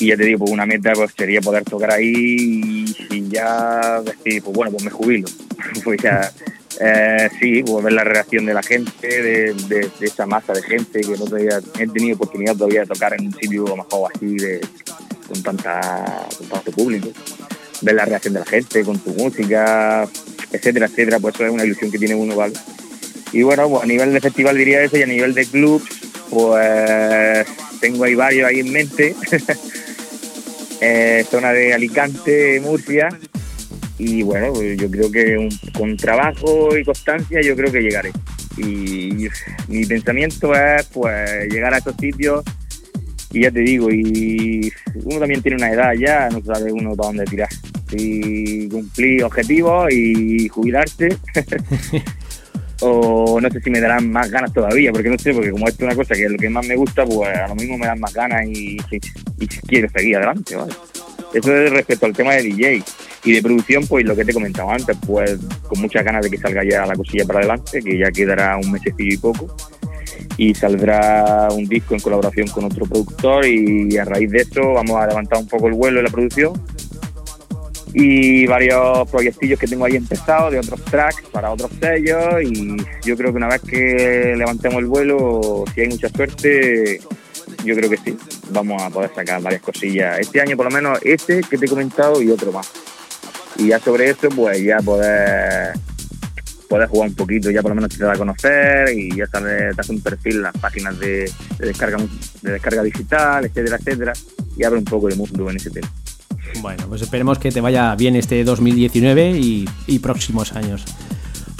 Y ya te digo, pues una meta pues sería poder tocar ahí y, ya decir, pues bueno, pues me jubilo. pues ya, eh, sí, pues ver la reacción de la gente, de, esa masa de gente que no todavía he tenido oportunidad todavía de tocar en un sitio mejor así, de, con, tanta, con tanto público ver la reacción de la gente con tu música, etcétera, etcétera, pues eso es una ilusión que tiene uno, ¿vale? Y bueno, pues a nivel de festival diría eso y a nivel de club, pues tengo ahí varios ahí en mente. eh, zona de Alicante, Murcia. Y bueno, pues yo creo que con trabajo y constancia yo creo que llegaré. Y mi pensamiento es pues llegar a estos sitios y ya te digo, y uno también tiene una edad ya, no sabe uno para dónde tirar. Si cumplir objetivos y jubilarse, o no sé si me darán más ganas todavía, porque no sé, porque como esto es una cosa que es lo que más me gusta, pues a lo mismo me dan más ganas y, y, quiero seguir adelante, ¿vale? Eso es respecto al tema de DJ. Y de producción, pues lo que te he comentado antes, pues con muchas ganas de que salga ya la cosilla para adelante, que ya quedará un mesecillo y poco y saldrá un disco en colaboración con otro productor y a raíz de eso vamos a levantar un poco el vuelo en la producción y varios proyectillos que tengo ahí empezados de otros tracks para otros sellos y yo creo que una vez que levantemos el vuelo, si hay mucha suerte, yo creo que sí, vamos a poder sacar varias cosillas. Este año por lo menos este que te he comentado y otro más. Y ya sobre eso pues ya poder puedes jugar un poquito, ya por lo menos te da a conocer y ya sabes, te hace un perfil en las páginas de, descarga de descarga digital, etcétera, etcétera, y abre un poco de mundo en ese tema.
Bueno, pues esperemos que te vaya bien este 2019 y, próximos años.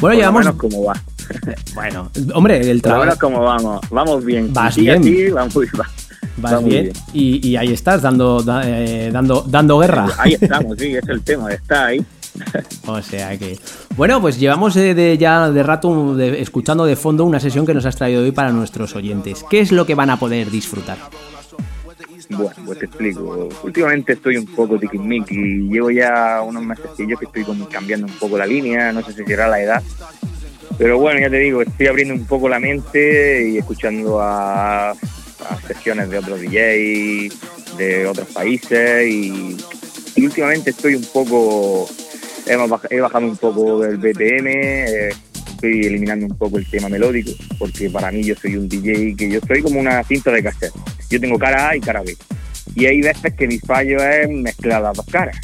Bueno,
llevamos. cómo va.
bueno, hombre, el trabajo.
cómo vamos. Vamos bien.
Vas bien.
vamos,
Vas bien, Y, ahí estás dando, eh, dando, dando guerra.
Ahí estamos, sí, es el tema, está ahí.
o sea que. Bueno, pues llevamos de, ya de rato escuchando de fondo una sesión que nos has traído hoy para nuestros oyentes. ¿Qué es lo que van a poder disfrutar?
Bueno, pues te explico. Últimamente estoy un poco y Llevo ya unos meses que estoy cambiando un poco la línea. No sé si será la edad. Pero bueno, ya te digo, estoy abriendo un poco la mente y escuchando a, a sesiones de otros DJs, de otros países. y últimamente estoy un poco he bajado un poco el BPM, eh, estoy eliminando un poco el tema melódico, porque para mí yo soy un DJ que yo soy como una cinta de cassette. Yo tengo cara A y cara B. Y hay veces que mi fallo es mezclar las dos caras.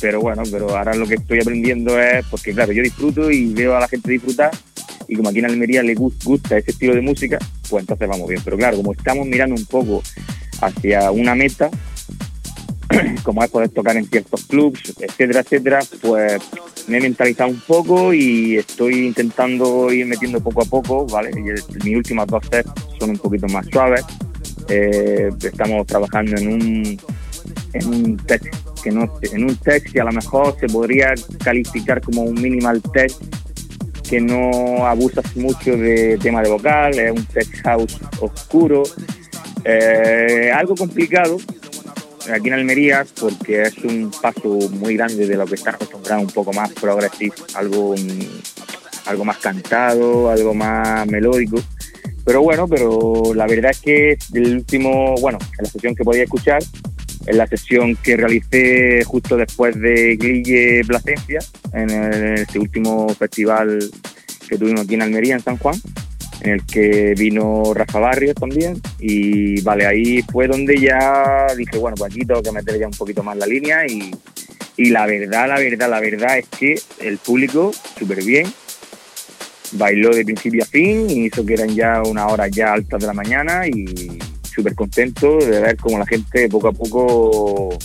Pero bueno, pero ahora lo que estoy aprendiendo es, porque claro, yo disfruto y veo a la gente disfrutar, y como aquí en Almería le gusta ese estilo de música, pues entonces vamos bien. Pero claro, como estamos mirando un poco hacia una meta, como es poder tocar en ciertos clubs, etcétera, etcétera, pues me he mentalizado un poco y estoy intentando ir metiendo poco a poco, ¿vale? Y mis últimas dos sets son un poquito más suaves. Eh, estamos trabajando en un, en un test que no en un test que a lo mejor se podría calificar como un minimal test que no abusas mucho de tema de vocal, es un tech house oscuro, eh, algo complicado aquí en Almería porque es un paso muy grande de lo que está acostumbrado, un poco más progresivo, algo, algo más cantado, algo más melódico. Pero bueno, pero la verdad es que el último, bueno, la sesión que podía escuchar, en la sesión que realicé justo después de Glille Plasencia, en, el, este último festival que tuvimos aquí en Almería, en San Juan, en el que vino Rafa Barrios también. Y vale, ahí fue donde ya dije, bueno, pues aquí tengo que meter ya un poquito más la línea. Y, y la verdad, la verdad, la verdad es que el público, súper bien, bailó de principio a fin y hizo que eran ya una hora ya altas de la mañana y súper contento de ver cómo la gente poco a poco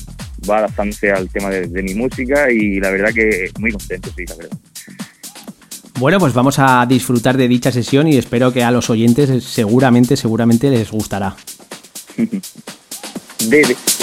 va adaptándose al tema de, mi música y la verdad que muy contento, sí, la verdad.
Bueno, pues vamos a disfrutar de dicha sesión y espero que a los oyentes seguramente, seguramente les gustará.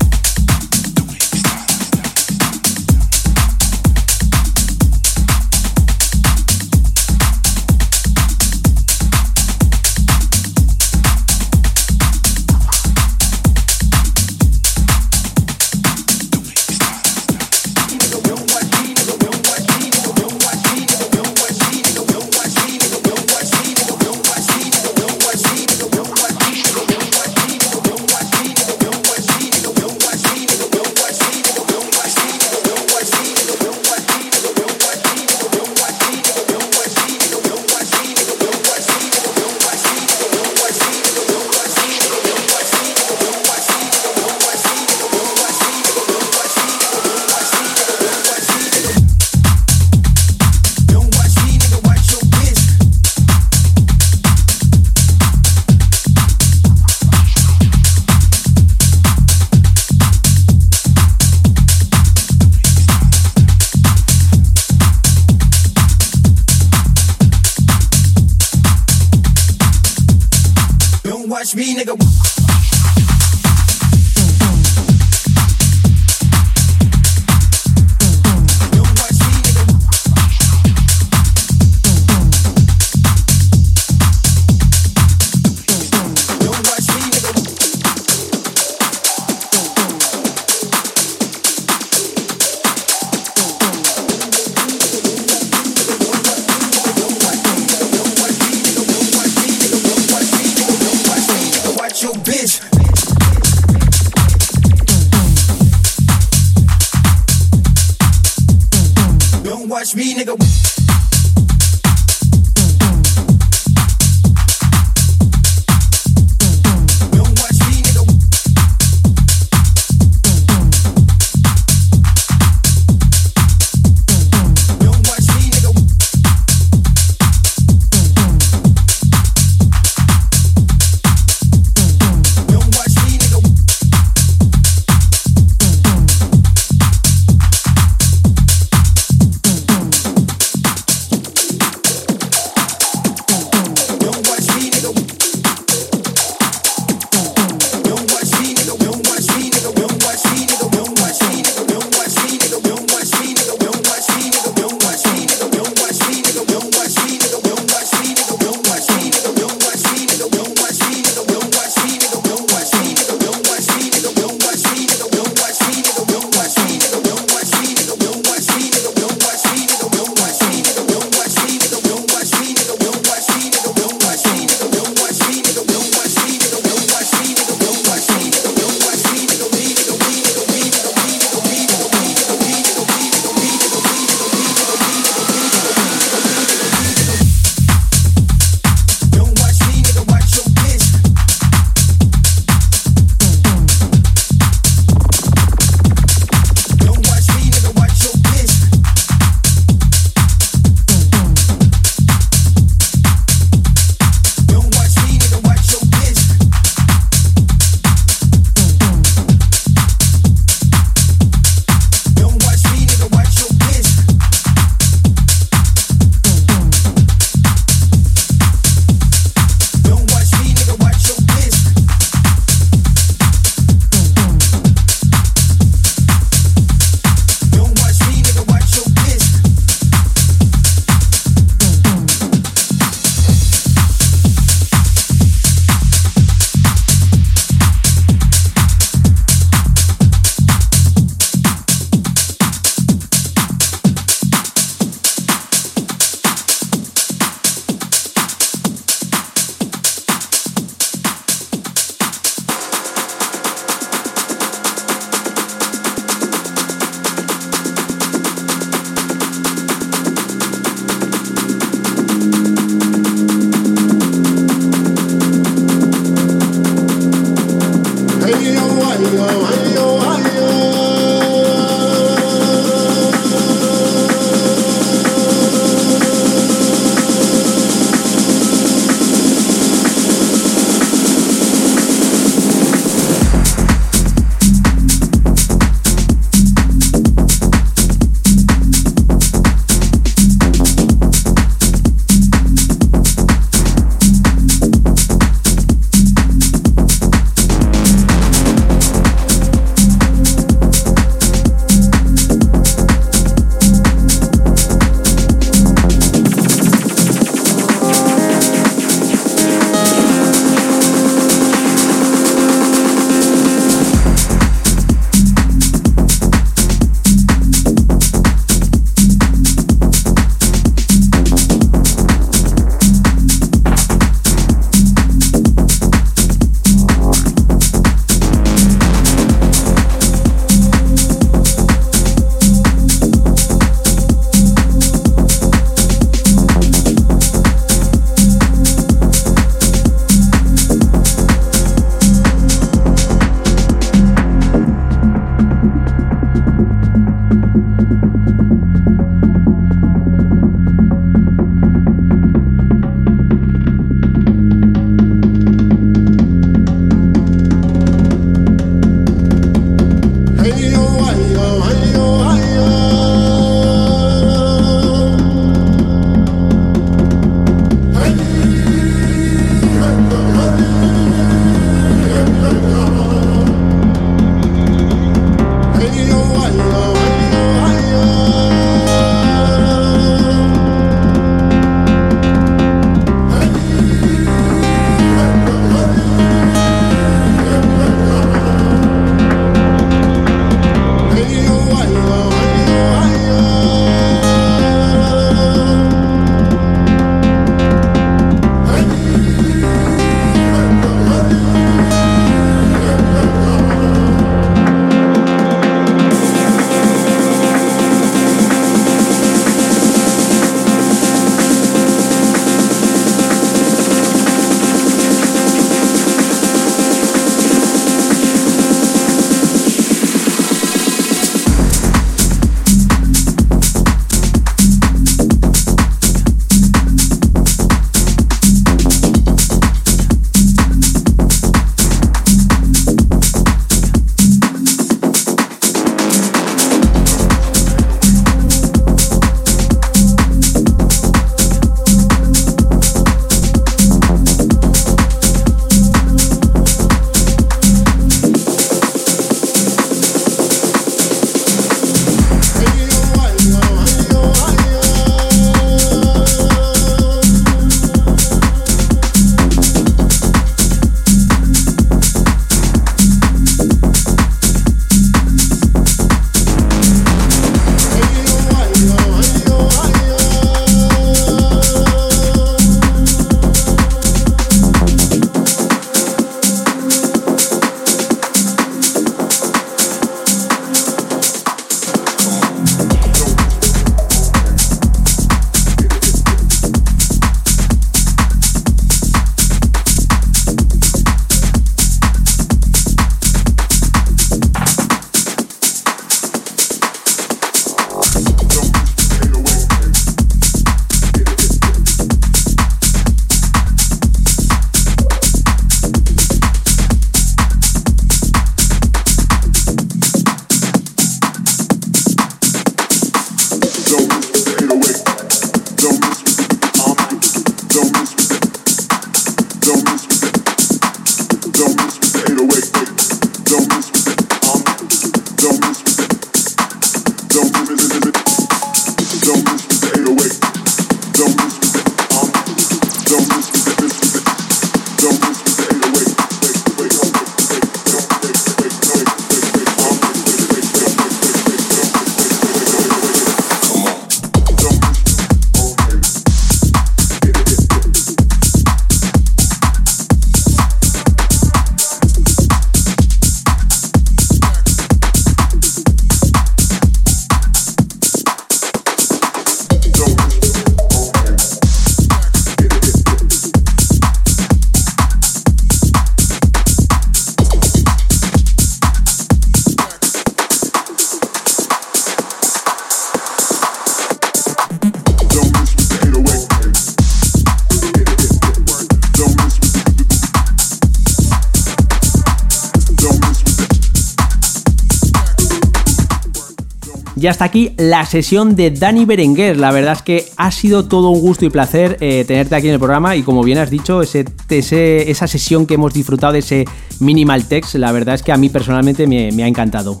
Ya está aquí la sesión de Dani Berenguer. La verdad es que ha sido todo un gusto y placer eh, tenerte aquí en el programa y como bien has dicho, ese, esa sesión que hemos disfrutado de ese minimal text, la verdad es que a mí personalmente me, me ha encantado.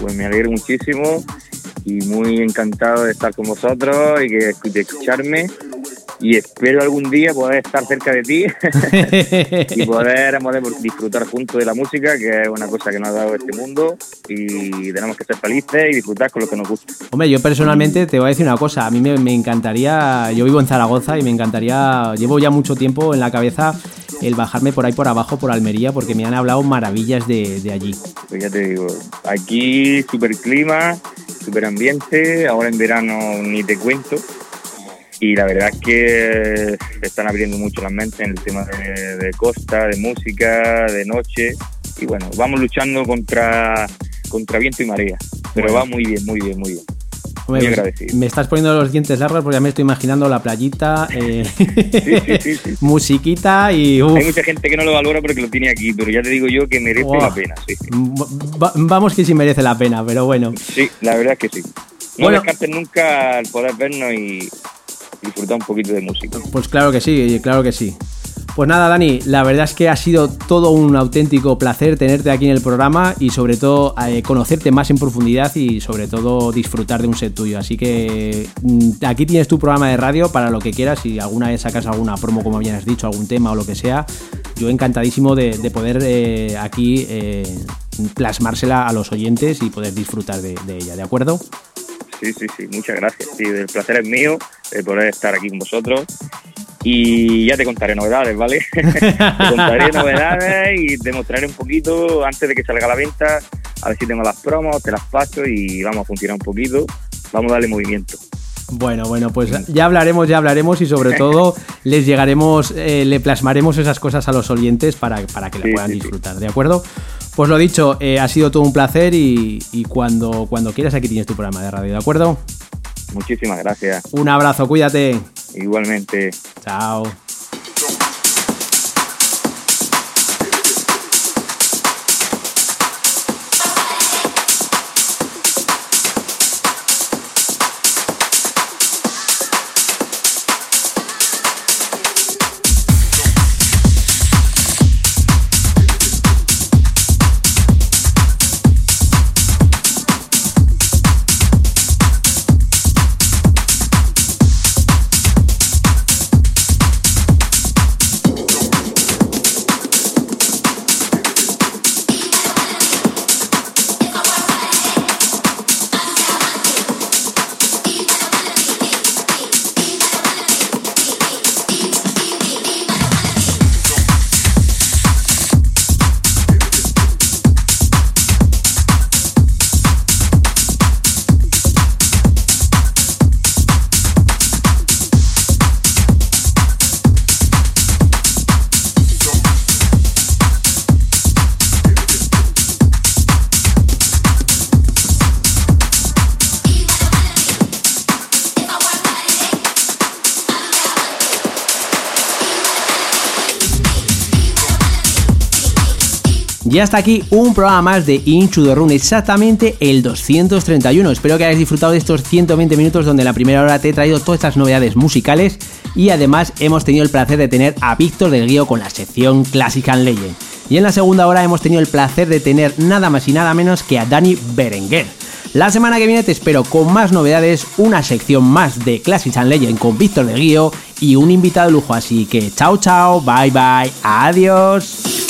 Pues me alegro muchísimo y muy encantado de estar con vosotros y que, de escucharme y espero algún día poder estar cerca de ti y poder, disfrutar juntos de la música, que es una cosa que nos ha dado este mundo y tenemos que ser felices y disfrutar con lo que nos gusta.
Hombre, yo personalmente te voy a decir una cosa, a mí me, encantaría, yo vivo en Zaragoza y me encantaría, llevo ya mucho tiempo en la cabeza el bajarme por ahí por abajo, por Almería, porque me han hablado maravillas de, de allí.
Pues ya te digo, aquí super clima, super ambiente, ahora en verano ni te cuento y la verdad es que se están abriendo mucho las mentes en el tema de, costa, de música, de noche y bueno, vamos luchando contra, contra viento y marea, pero va muy bien, muy bien, muy bien. muy
pues, agradecido. Me estás poniendo los dientes largos porque ya me estoy imaginando la playita, eh, musiquita y...
Hay mucha gente que no lo valora porque lo tiene aquí, pero ya te digo yo que merece la pena.
vamos que sí merece la pena, pero bueno.
Sí, la verdad es que sí. No bueno, descartes nunca el poder vernos y, disfrutar un poquito de música.
Pues claro que sí, claro que sí. Pues nada, Dani, la verdad es que ha sido todo un auténtico placer tenerte aquí en el programa y sobre todo eh, conocerte más en profundidad y sobre todo disfrutar de un set tuyo. Así que mm, aquí tienes tu programa de radio para lo que quieras. Si alguna vez sacas alguna promo, como bien has dicho, algún tema o lo que sea, yo encantadísimo de, poder eh, aquí eh, plasmársela a los oyentes y poder disfrutar de, de ella, ¿de acuerdo?
Sí, sí, sí, muchas gracias. Sí, el placer es mío de poder estar aquí con vosotros. Y ya te contaré novedades, ¿vale? te contaré novedades y te mostraré un poquito antes de que salga a la venta, a ver si tengo las promos, te las paso y vamos a funcionar un poquito. Vamos a darle movimiento.
Bueno, bueno, pues ya hablaremos, ya hablaremos y sobre todo les llegaremos, eh, le plasmaremos esas cosas a los oyentes para, para que la puedan disfrutar, ¿de acuerdo? Pues lo dicho, eh, ha sido todo un placer y, cuando, cuando quieras aquí tienes tu programa de radio, ¿de acuerdo?
Muchísimas gracias.
Un abrazo, cuídate.
Igualmente.
Chao. Y hasta aquí un programa más de the Run, exactamente el 231. Espero que hayáis disfrutado de estos 120 minutos donde en la primera hora te he traído todas estas novedades musicales y además hemos tenido el placer de tener a Víctor del Guío con la sección Classic and Legend. Y en la segunda hora hemos tenido el placer de tener nada más y nada menos que a Dani Berenguer. La semana que viene te espero con más novedades, una sección más de Classics and Legend con Víctor del Guío y un invitado de lujo. Así que chao chao, bye bye, adiós.